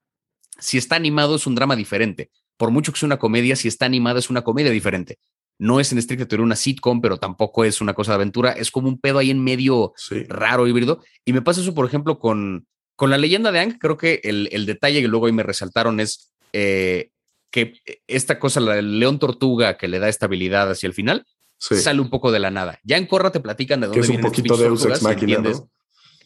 si está animado es un drama diferente. por mucho que sea una comedia, si está animada es una comedia diferente. No es en estricta teoría una sitcom, pero tampoco es una cosa de aventura. Es como un pedo ahí en medio raro, híbrido. Y me pasa eso, por ejemplo, con, con la leyenda de Ang. Creo que el, el detalle que luego ahí me resaltaron es eh, que esta cosa, la del león tortuga que le da estabilidad hacia el final, sale un poco de la nada. Ya en Corra te platican de dónde que es un poquito de Ex Máquina,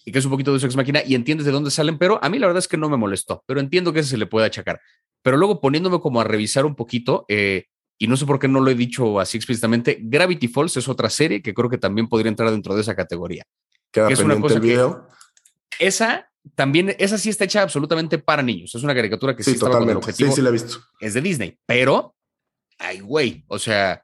Y que es un poquito de Ex Máquina y entiendes de dónde salen, pero a mí la verdad es que no me molestó, pero entiendo que se le puede achacar. Pero luego poniéndome como a revisar un poquito, eh, y no sé por qué no lo he dicho así explícitamente, Gravity Falls es otra serie que creo que también podría entrar dentro de esa categoría. Queda que es una cosa el video. esa también, esa sí está hecha absolutamente para niños. Es una caricatura que sí, sí el objetivo. Sí, sí la he visto. Es de Disney, pero, ay, güey, o sea,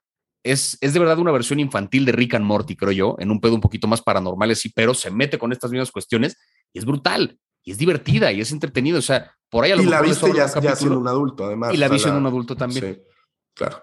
es, es de verdad una versión infantil de Rick and Morty, creo yo, en un pedo un poquito más paranormal, sí, pero se mete con estas mismas cuestiones y es brutal y es divertida y es entretenido. O sea, por ahí a lo Y la viste ya, ya siendo un adulto, además. Y la vi siendo un adulto también. Sí, claro.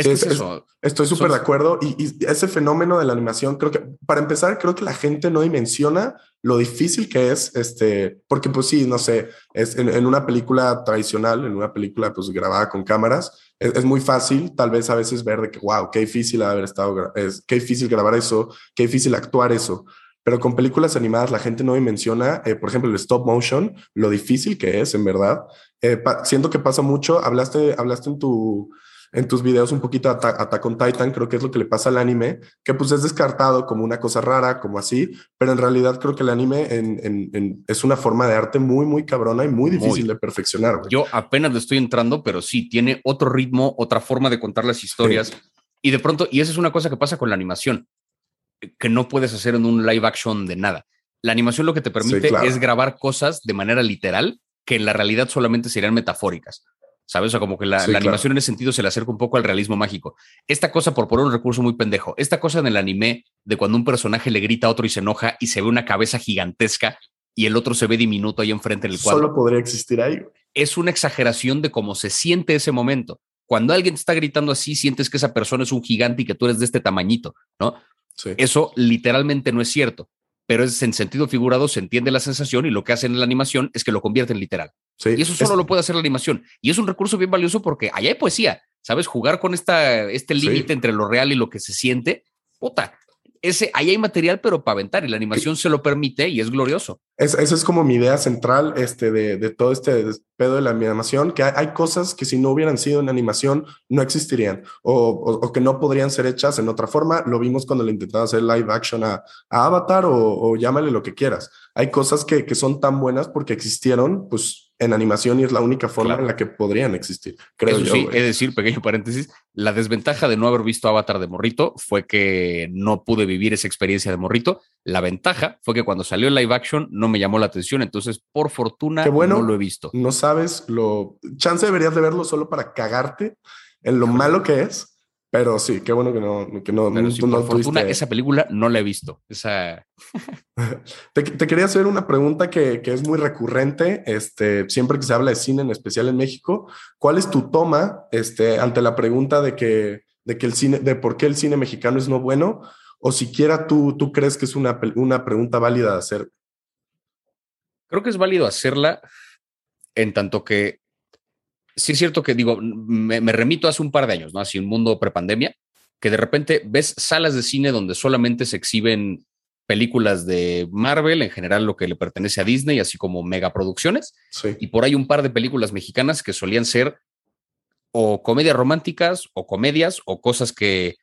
Es, es, eso. estoy súper de acuerdo. Y, ese fenómeno de la animación, creo que, para empezar, creo que la gente no dimensiona lo difícil que es, este, porque pues sí, no sé, es en, una película tradicional, en una película pues grabada con cámaras, es, muy fácil tal vez a veces ver de que, wow, qué difícil haber estado, es, qué difícil grabar eso, qué difícil actuar eso. Pero con películas animadas la gente no dimensiona, eh, por ejemplo, el stop motion, lo difícil que es, en verdad. Eh, siento que pasa mucho, hablaste, hablaste en tu en tus videos un poquito Attack on Titan, creo que es lo que le pasa al anime, que pues es descartado como una cosa rara, como así, pero en realidad creo que el anime es una forma de arte muy, muy cabrona y muy difícil de perfeccionar. Yo apenas le estoy entrando, pero sí, tiene otro ritmo, otra forma de contar las historias. Y de pronto, y esa es una cosa que pasa con la animación, que no puedes hacer en un live action de nada. La animación lo que te permite es grabar cosas de manera literal que en la realidad solamente serían metafóricas. ¿Sabes? O sea, como que la, animación en ese sentido se le acerca un poco al realismo mágico. Esta cosa, por poner un recurso muy pendejo, esta cosa en el anime de cuando un personaje le grita a otro y se enoja y se ve una cabeza gigantesca y el otro se ve diminuto ahí enfrente del cuadro. Solo podría existir ahí. Es una exageración de cómo se siente ese momento. Cuando alguien te está gritando así, sientes que esa persona es un gigante y que tú eres de este tamañito, ¿no? Eso literalmente no es cierto pero es en sentido figurado, se entiende la sensación y lo que hacen en la animación es que lo convierte en y eso solo lo puede hacer la animación. Y es un recurso bien valioso porque allá hay poesía, ¿sabes? Jugar con esta, este límite entre lo real y lo que se siente, puta, ese, ahí hay material, pero para aventar y la animación se lo permite y es glorioso. esa es como mi idea central este, de, todo este pedo de la animación, que hay, cosas que si no hubieran sido en animación no existirían o, que no podrían ser hechas en otra forma. Lo vimos cuando le intentaban hacer live action a, Avatar o, llámale lo que quieras. Hay cosas que, que son tan buenas porque existieron, pues en animación y es la única forma en la que podrían existir. Creo Eso sí, es decir, pequeño paréntesis, la desventaja de no haber visto Avatar de Morrito fue que no pude vivir esa experiencia de Morrito. La ventaja fue que cuando salió el live action no me llamó la atención, entonces por fortuna no lo he visto. No sabes lo chance deberías de verlo solo para cagarte en lo malo que es pero sí, qué bueno que no, que no, por fortuna, esa película no la he visto. Esa... te, quería hacer una pregunta que, que, es muy recurrente, este, siempre que se habla de cine, en especial en México. ¿Cuál es tu toma este, ante la pregunta de que, de que el cine, de por qué el cine mexicano es no bueno? O siquiera tú, tú crees que es una, una pregunta válida de hacer. Creo que es válido hacerla en tanto que sí es cierto que digo, me, remito hace un par de años, ¿no? Así un mundo prepandemia, que de repente ves salas de cine donde solamente se exhiben películas de Marvel, en general lo que le pertenece a Disney, así como megaproducciones. Y por ahí un par de películas mexicanas que solían ser o comedias románticas o comedias o cosas que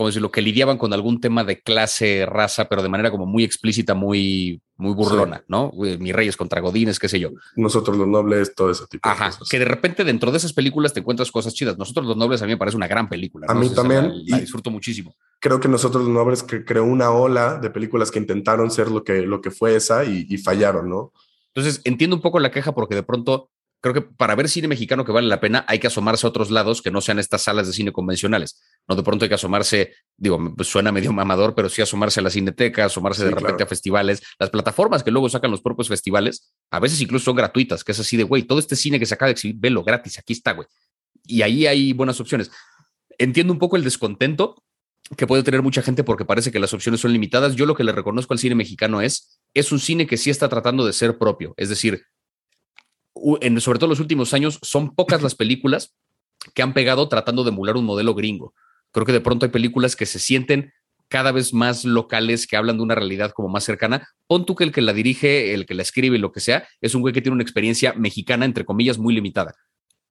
como lo que lidiaban con algún tema de clase, raza, pero de manera como muy explícita, muy, muy burlona, ¿no? Mis reyes contra godines, qué sé yo. Nosotros los nobles, todo ese tipo Ajá, de cosas. que de repente dentro de esas películas te encuentras cosas chidas. Nosotros los nobles a mí me parece una gran película. A mí también. La, disfruto muchísimo. Creo que nosotros los nobles que creó una ola de películas que intentaron ser lo que, lo que fue esa y, y fallaron, ¿no? Entonces entiendo un poco la queja porque de pronto creo que para ver cine mexicano que vale la pena hay que asomarse a otros lados que no sean estas salas de cine convencionales. No de pronto hay que asomarse, digo, suena medio mamador, pero sí asomarse a la cineteca, asomarse de repente a festivales. Las plataformas que luego sacan los propios festivales, a veces incluso son gratuitas, que es así de, güey, todo este cine que se acaba de exhibir, velo gratis, aquí está, güey. Y ahí hay buenas opciones. Entiendo un poco el descontento que puede tener mucha gente porque parece que las opciones son limitadas. Yo lo que le reconozco al cine mexicano es, es un cine que sí está tratando de ser propio. Es decir, en, sobre todo en los últimos años, son pocas las películas que han pegado tratando de emular un modelo gringo. Creo que de pronto hay películas que se sienten cada vez más locales que hablan de una realidad como más cercana. Pon tú que el que la dirige, el que la escribe lo que sea, es un güey que tiene una experiencia mexicana, entre comillas, muy limitada,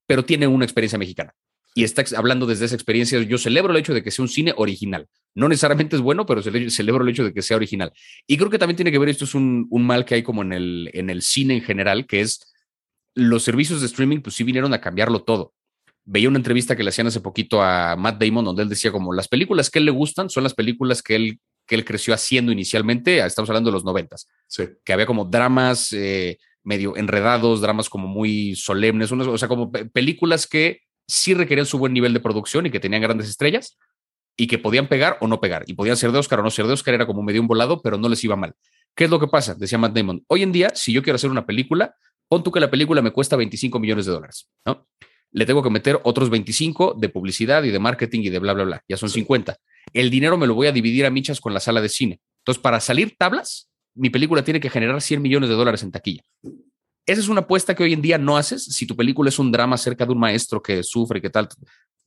pero tiene una experiencia mexicana. Y está hablando desde esa experiencia. Yo celebro el hecho de que sea un cine original. No necesariamente es bueno, pero celebro el hecho de que sea original. Y creo que también tiene que ver, esto es un, un mal que hay como en el, en el cine en general, que es los servicios de streaming, pues sí vinieron a cambiarlo todo veía una entrevista que le hacían hace poquito a Matt Damon, donde él decía como las películas que él le gustan son las películas que él, que él creció haciendo inicialmente, estamos hablando de los noventas, sí. que había como dramas eh, medio enredados, dramas como muy solemnes, o sea, como películas que sí requerían su buen nivel de producción y que tenían grandes estrellas y que podían pegar o no pegar, y podían ser de Oscar o no ser de Oscar, era como medio un volado, pero no les iba mal. ¿Qué es lo que pasa? Decía Matt Damon. Hoy en día, si yo quiero hacer una película, pon tú que la película me cuesta 25 millones de dólares, ¿no? Le tengo que meter otros 25 de publicidad y de marketing y de bla, bla, bla. Ya son 50. El dinero me lo voy a dividir a michas con la sala de cine. Entonces, para salir tablas, mi película tiene que generar 100 millones de dólares en taquilla. Esa es una apuesta que hoy en día no haces si tu película es un drama acerca de un maestro que sufre y qué tal,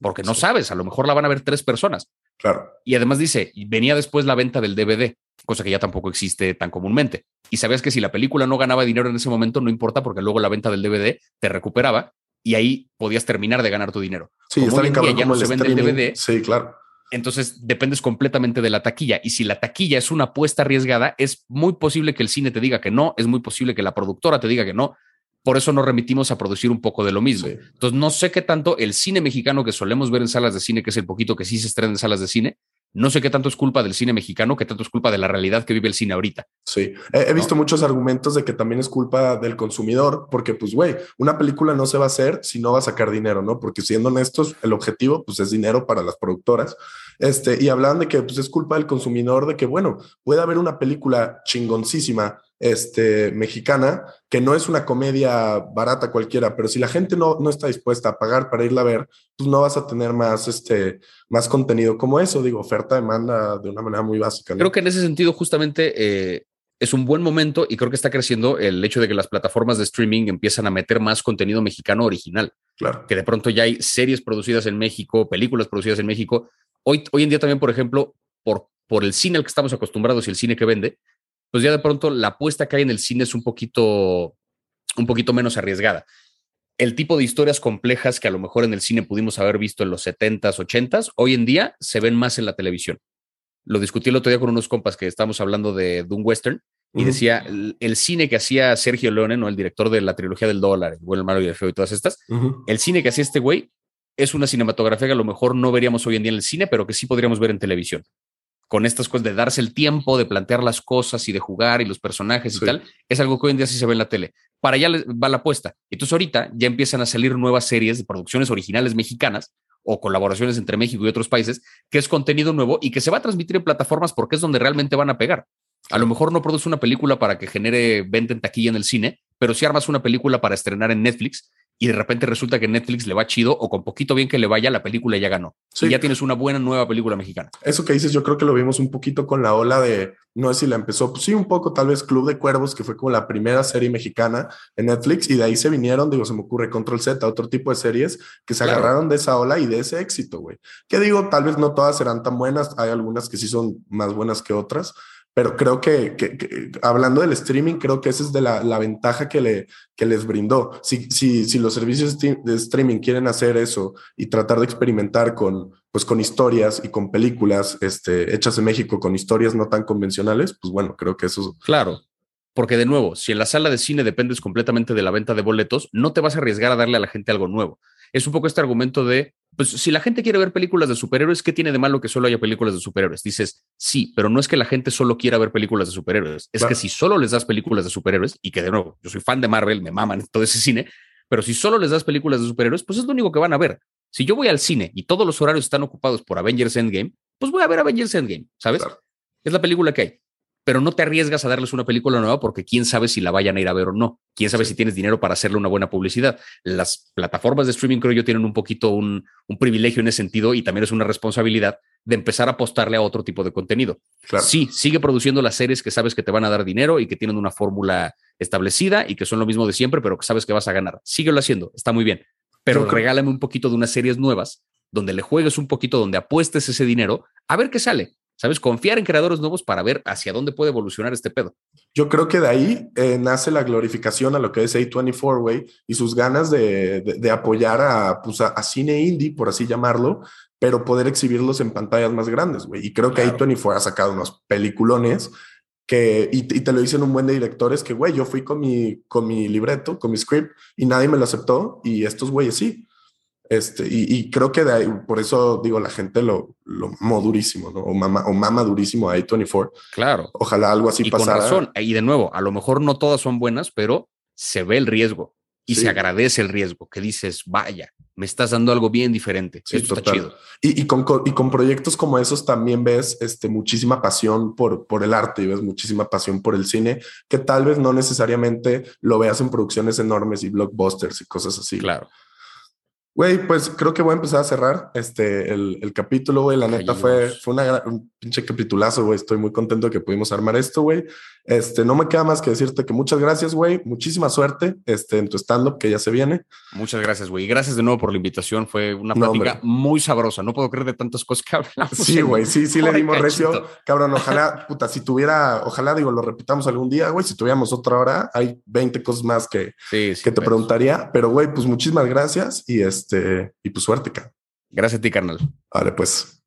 porque no sabes, a lo mejor la van a ver tres personas. Claro. Y además dice, venía después la venta del DVD, cosa que ya tampoco existe tan comúnmente. Y sabías que si la película no ganaba dinero en ese momento, no importa porque luego la venta del DVD te recuperaba y ahí podías terminar de ganar tu dinero. Sí, está bien cabrón ya no se vende el DVD. Sí, claro. Entonces dependes completamente de la taquilla. Y si la taquilla es una apuesta arriesgada, es muy posible que el cine te diga que no, es muy posible que la productora te diga que no. Por eso nos remitimos a producir un poco de lo mismo. Entonces, no sé qué tanto el cine mexicano que solemos ver en salas de cine, que es el poquito que sí se estrena en salas de cine, no sé qué tanto es culpa del cine mexicano, qué tanto es culpa de la realidad que vive el cine ahorita. Sí, he, visto muchos argumentos de que también es culpa del consumidor, porque pues, güey, una película no se va a hacer si no va a sacar dinero, ¿no? Porque siendo honestos, el objetivo pues es dinero para las productoras. Este, y hablan de que pues es culpa del consumidor, de que, bueno, puede haber una película chingoncísima este, mexicana, que no es una comedia barata cualquiera, pero si la gente no, no está dispuesta a pagar para irla a ver, pues no vas a tener más, este, más contenido como eso, digo, oferta-demanda de una manera muy básica. Creo que en ese sentido justamente eh, es un buen momento y creo que está creciendo el hecho de que las plataformas de streaming empiezan a meter más contenido mexicano original. Claro. Que de pronto ya hay series producidas en México, películas producidas en México. Hoy, hoy en día también, por ejemplo, por, por el cine al que estamos acostumbrados y el cine que vende, pues ya de pronto la apuesta que hay en el cine es un poquito, un poquito menos arriesgada. El tipo de historias complejas que a lo mejor en el cine pudimos haber visto en los 70s, 80s, hoy en día se ven más en la televisión. Lo discutí el otro día con unos compas que estábamos hablando de, un western y decía el, cine que hacía Sergio Leone, ¿no? el director de la trilogía del dólar, el bueno, el malo y el feo y todas estas, el cine que hacía este güey es una cinematografía que a lo mejor no veríamos hoy en día en el cine, pero que sí podríamos ver en televisión con estas cosas de darse el tiempo, de plantear las cosas y de jugar y los personajes y tal, es algo que hoy en día sí se ve en la tele. Para allá va la apuesta. Entonces ahorita ya empiezan a salir nuevas series de producciones originales mexicanas o colaboraciones entre México y otros países, que es contenido nuevo y que se va a transmitir en plataformas porque es donde realmente van a pegar. A lo mejor no produce una película para que genere venta en taquilla en el cine, pero si armas una película para estrenar en Netflix y de repente resulta que Netflix le va chido o con poquito bien que le vaya, la película ya ganó. Y ya tienes una buena nueva película mexicana. Eso que dices, yo creo que lo vimos un poquito con la ola de, no sé si la empezó, pues sí, un poco tal vez Club de Cuervos, que fue como la primera serie mexicana en Netflix y de ahí se vinieron, digo, se me ocurre Control Z, otro tipo de series que se agarraron de esa ola y de ese éxito, güey. Que digo, tal vez no todas serán tan buenas, hay algunas que sí son más buenas que otras, pero creo que, que, hablando del streaming, creo que esa es de la, la ventaja que, le, que les brindó. Si, si, si, los servicios de streaming quieren hacer eso y tratar de experimentar con, pues, con historias y con películas este, hechas en México, con historias no tan convencionales, pues bueno, creo que eso... Claro, porque de nuevo, si en la sala de cine dependes completamente de la venta de boletos, no te vas a arriesgar a darle a la gente algo nuevo. Es un poco este argumento de pues si la gente quiere ver películas de superhéroes, ¿qué tiene de malo que solo haya películas de superhéroes? Dices, sí, pero no es que la gente solo quiera ver películas de superhéroes, es que si solo les das películas de superhéroes, y que de nuevo, yo soy fan de Marvel, me maman todo ese cine, pero si solo les das películas de superhéroes, pues es lo único que van a ver. Si yo voy al cine y todos los horarios están ocupados por Avengers Endgame, pues voy a ver Avengers Endgame, ¿sabes? Es la película que hay pero no te arriesgas a darles una película nueva porque quién sabe si la vayan a ir a ver o no. Quién sabe si tienes dinero para hacerle una buena publicidad. Las plataformas de streaming creo yo tienen un poquito un, privilegio en ese sentido y también es una responsabilidad de empezar a apostarle a otro tipo de contenido. Sí, sigue produciendo las series que sabes que te van a dar dinero y que tienen una fórmula establecida y que son lo mismo de siempre, pero que sabes que vas a ganar. Síguelo haciendo, está muy bien. Pero regálame un poquito de unas series nuevas donde le juegues un poquito, donde apuestes ese dinero, a ver qué sale. ¿Sabes? Confiar en creadores nuevos para ver hacia dónde puede evolucionar este pedo. Yo creo que de ahí eh, nace la glorificación a lo que es A24, güey, y sus ganas de, apoyar a, pues, a, cine indie, por así llamarlo, pero poder exhibirlos en pantallas más grandes, güey. Y creo que A24 ha sacado unos peliculones que, y, te lo dicen un buen de directores, que, güey, yo fui con mi, con mi libreto, con mi script, y nadie me lo aceptó, y estos güeyes sí. Este, y, creo que de ahí, por eso digo, la gente lo, lo mamó durísimo, ¿no? O mama, o mama durísimo a A24. Claro. Ojalá algo así y pasara. Con razón. Y de nuevo, a lo mejor no todas son buenas, pero se ve el riesgo y se agradece el riesgo, que dices, vaya, me estás dando algo bien diferente. Esto está chido. Y, y, con, y, con, proyectos como esos también ves este, muchísima pasión por, por el arte y ves muchísima pasión por el cine, que tal vez no necesariamente lo veas en producciones enormes y blockbusters y cosas así. Claro. Güey, pues creo que voy a empezar a cerrar este, el, el capítulo, güey. La neta fue, fue una, un pinche capitulazo, güey. Estoy muy contento de que pudimos armar esto, güey. Este, no me queda más que decirte que muchas gracias, güey. Muchísima suerte este, en tu stand-up que ya se viene. Muchas gracias, güey. Y gracias de nuevo por la invitación. Fue una plática muy sabrosa. No puedo creer de tantas cosas que hablamos. Sí, güey. Sí, sí le dimos recio. Cabrón, ojalá, puta, si tuviera, ojalá, digo, lo repitamos algún día, güey. Si tuviéramos otra hora, hay 20 cosas más que, que te preguntaría. Pero, güey, pues muchísimas gracias y este, y pues suerte, Gracias a ti, carnal. Vale, pues.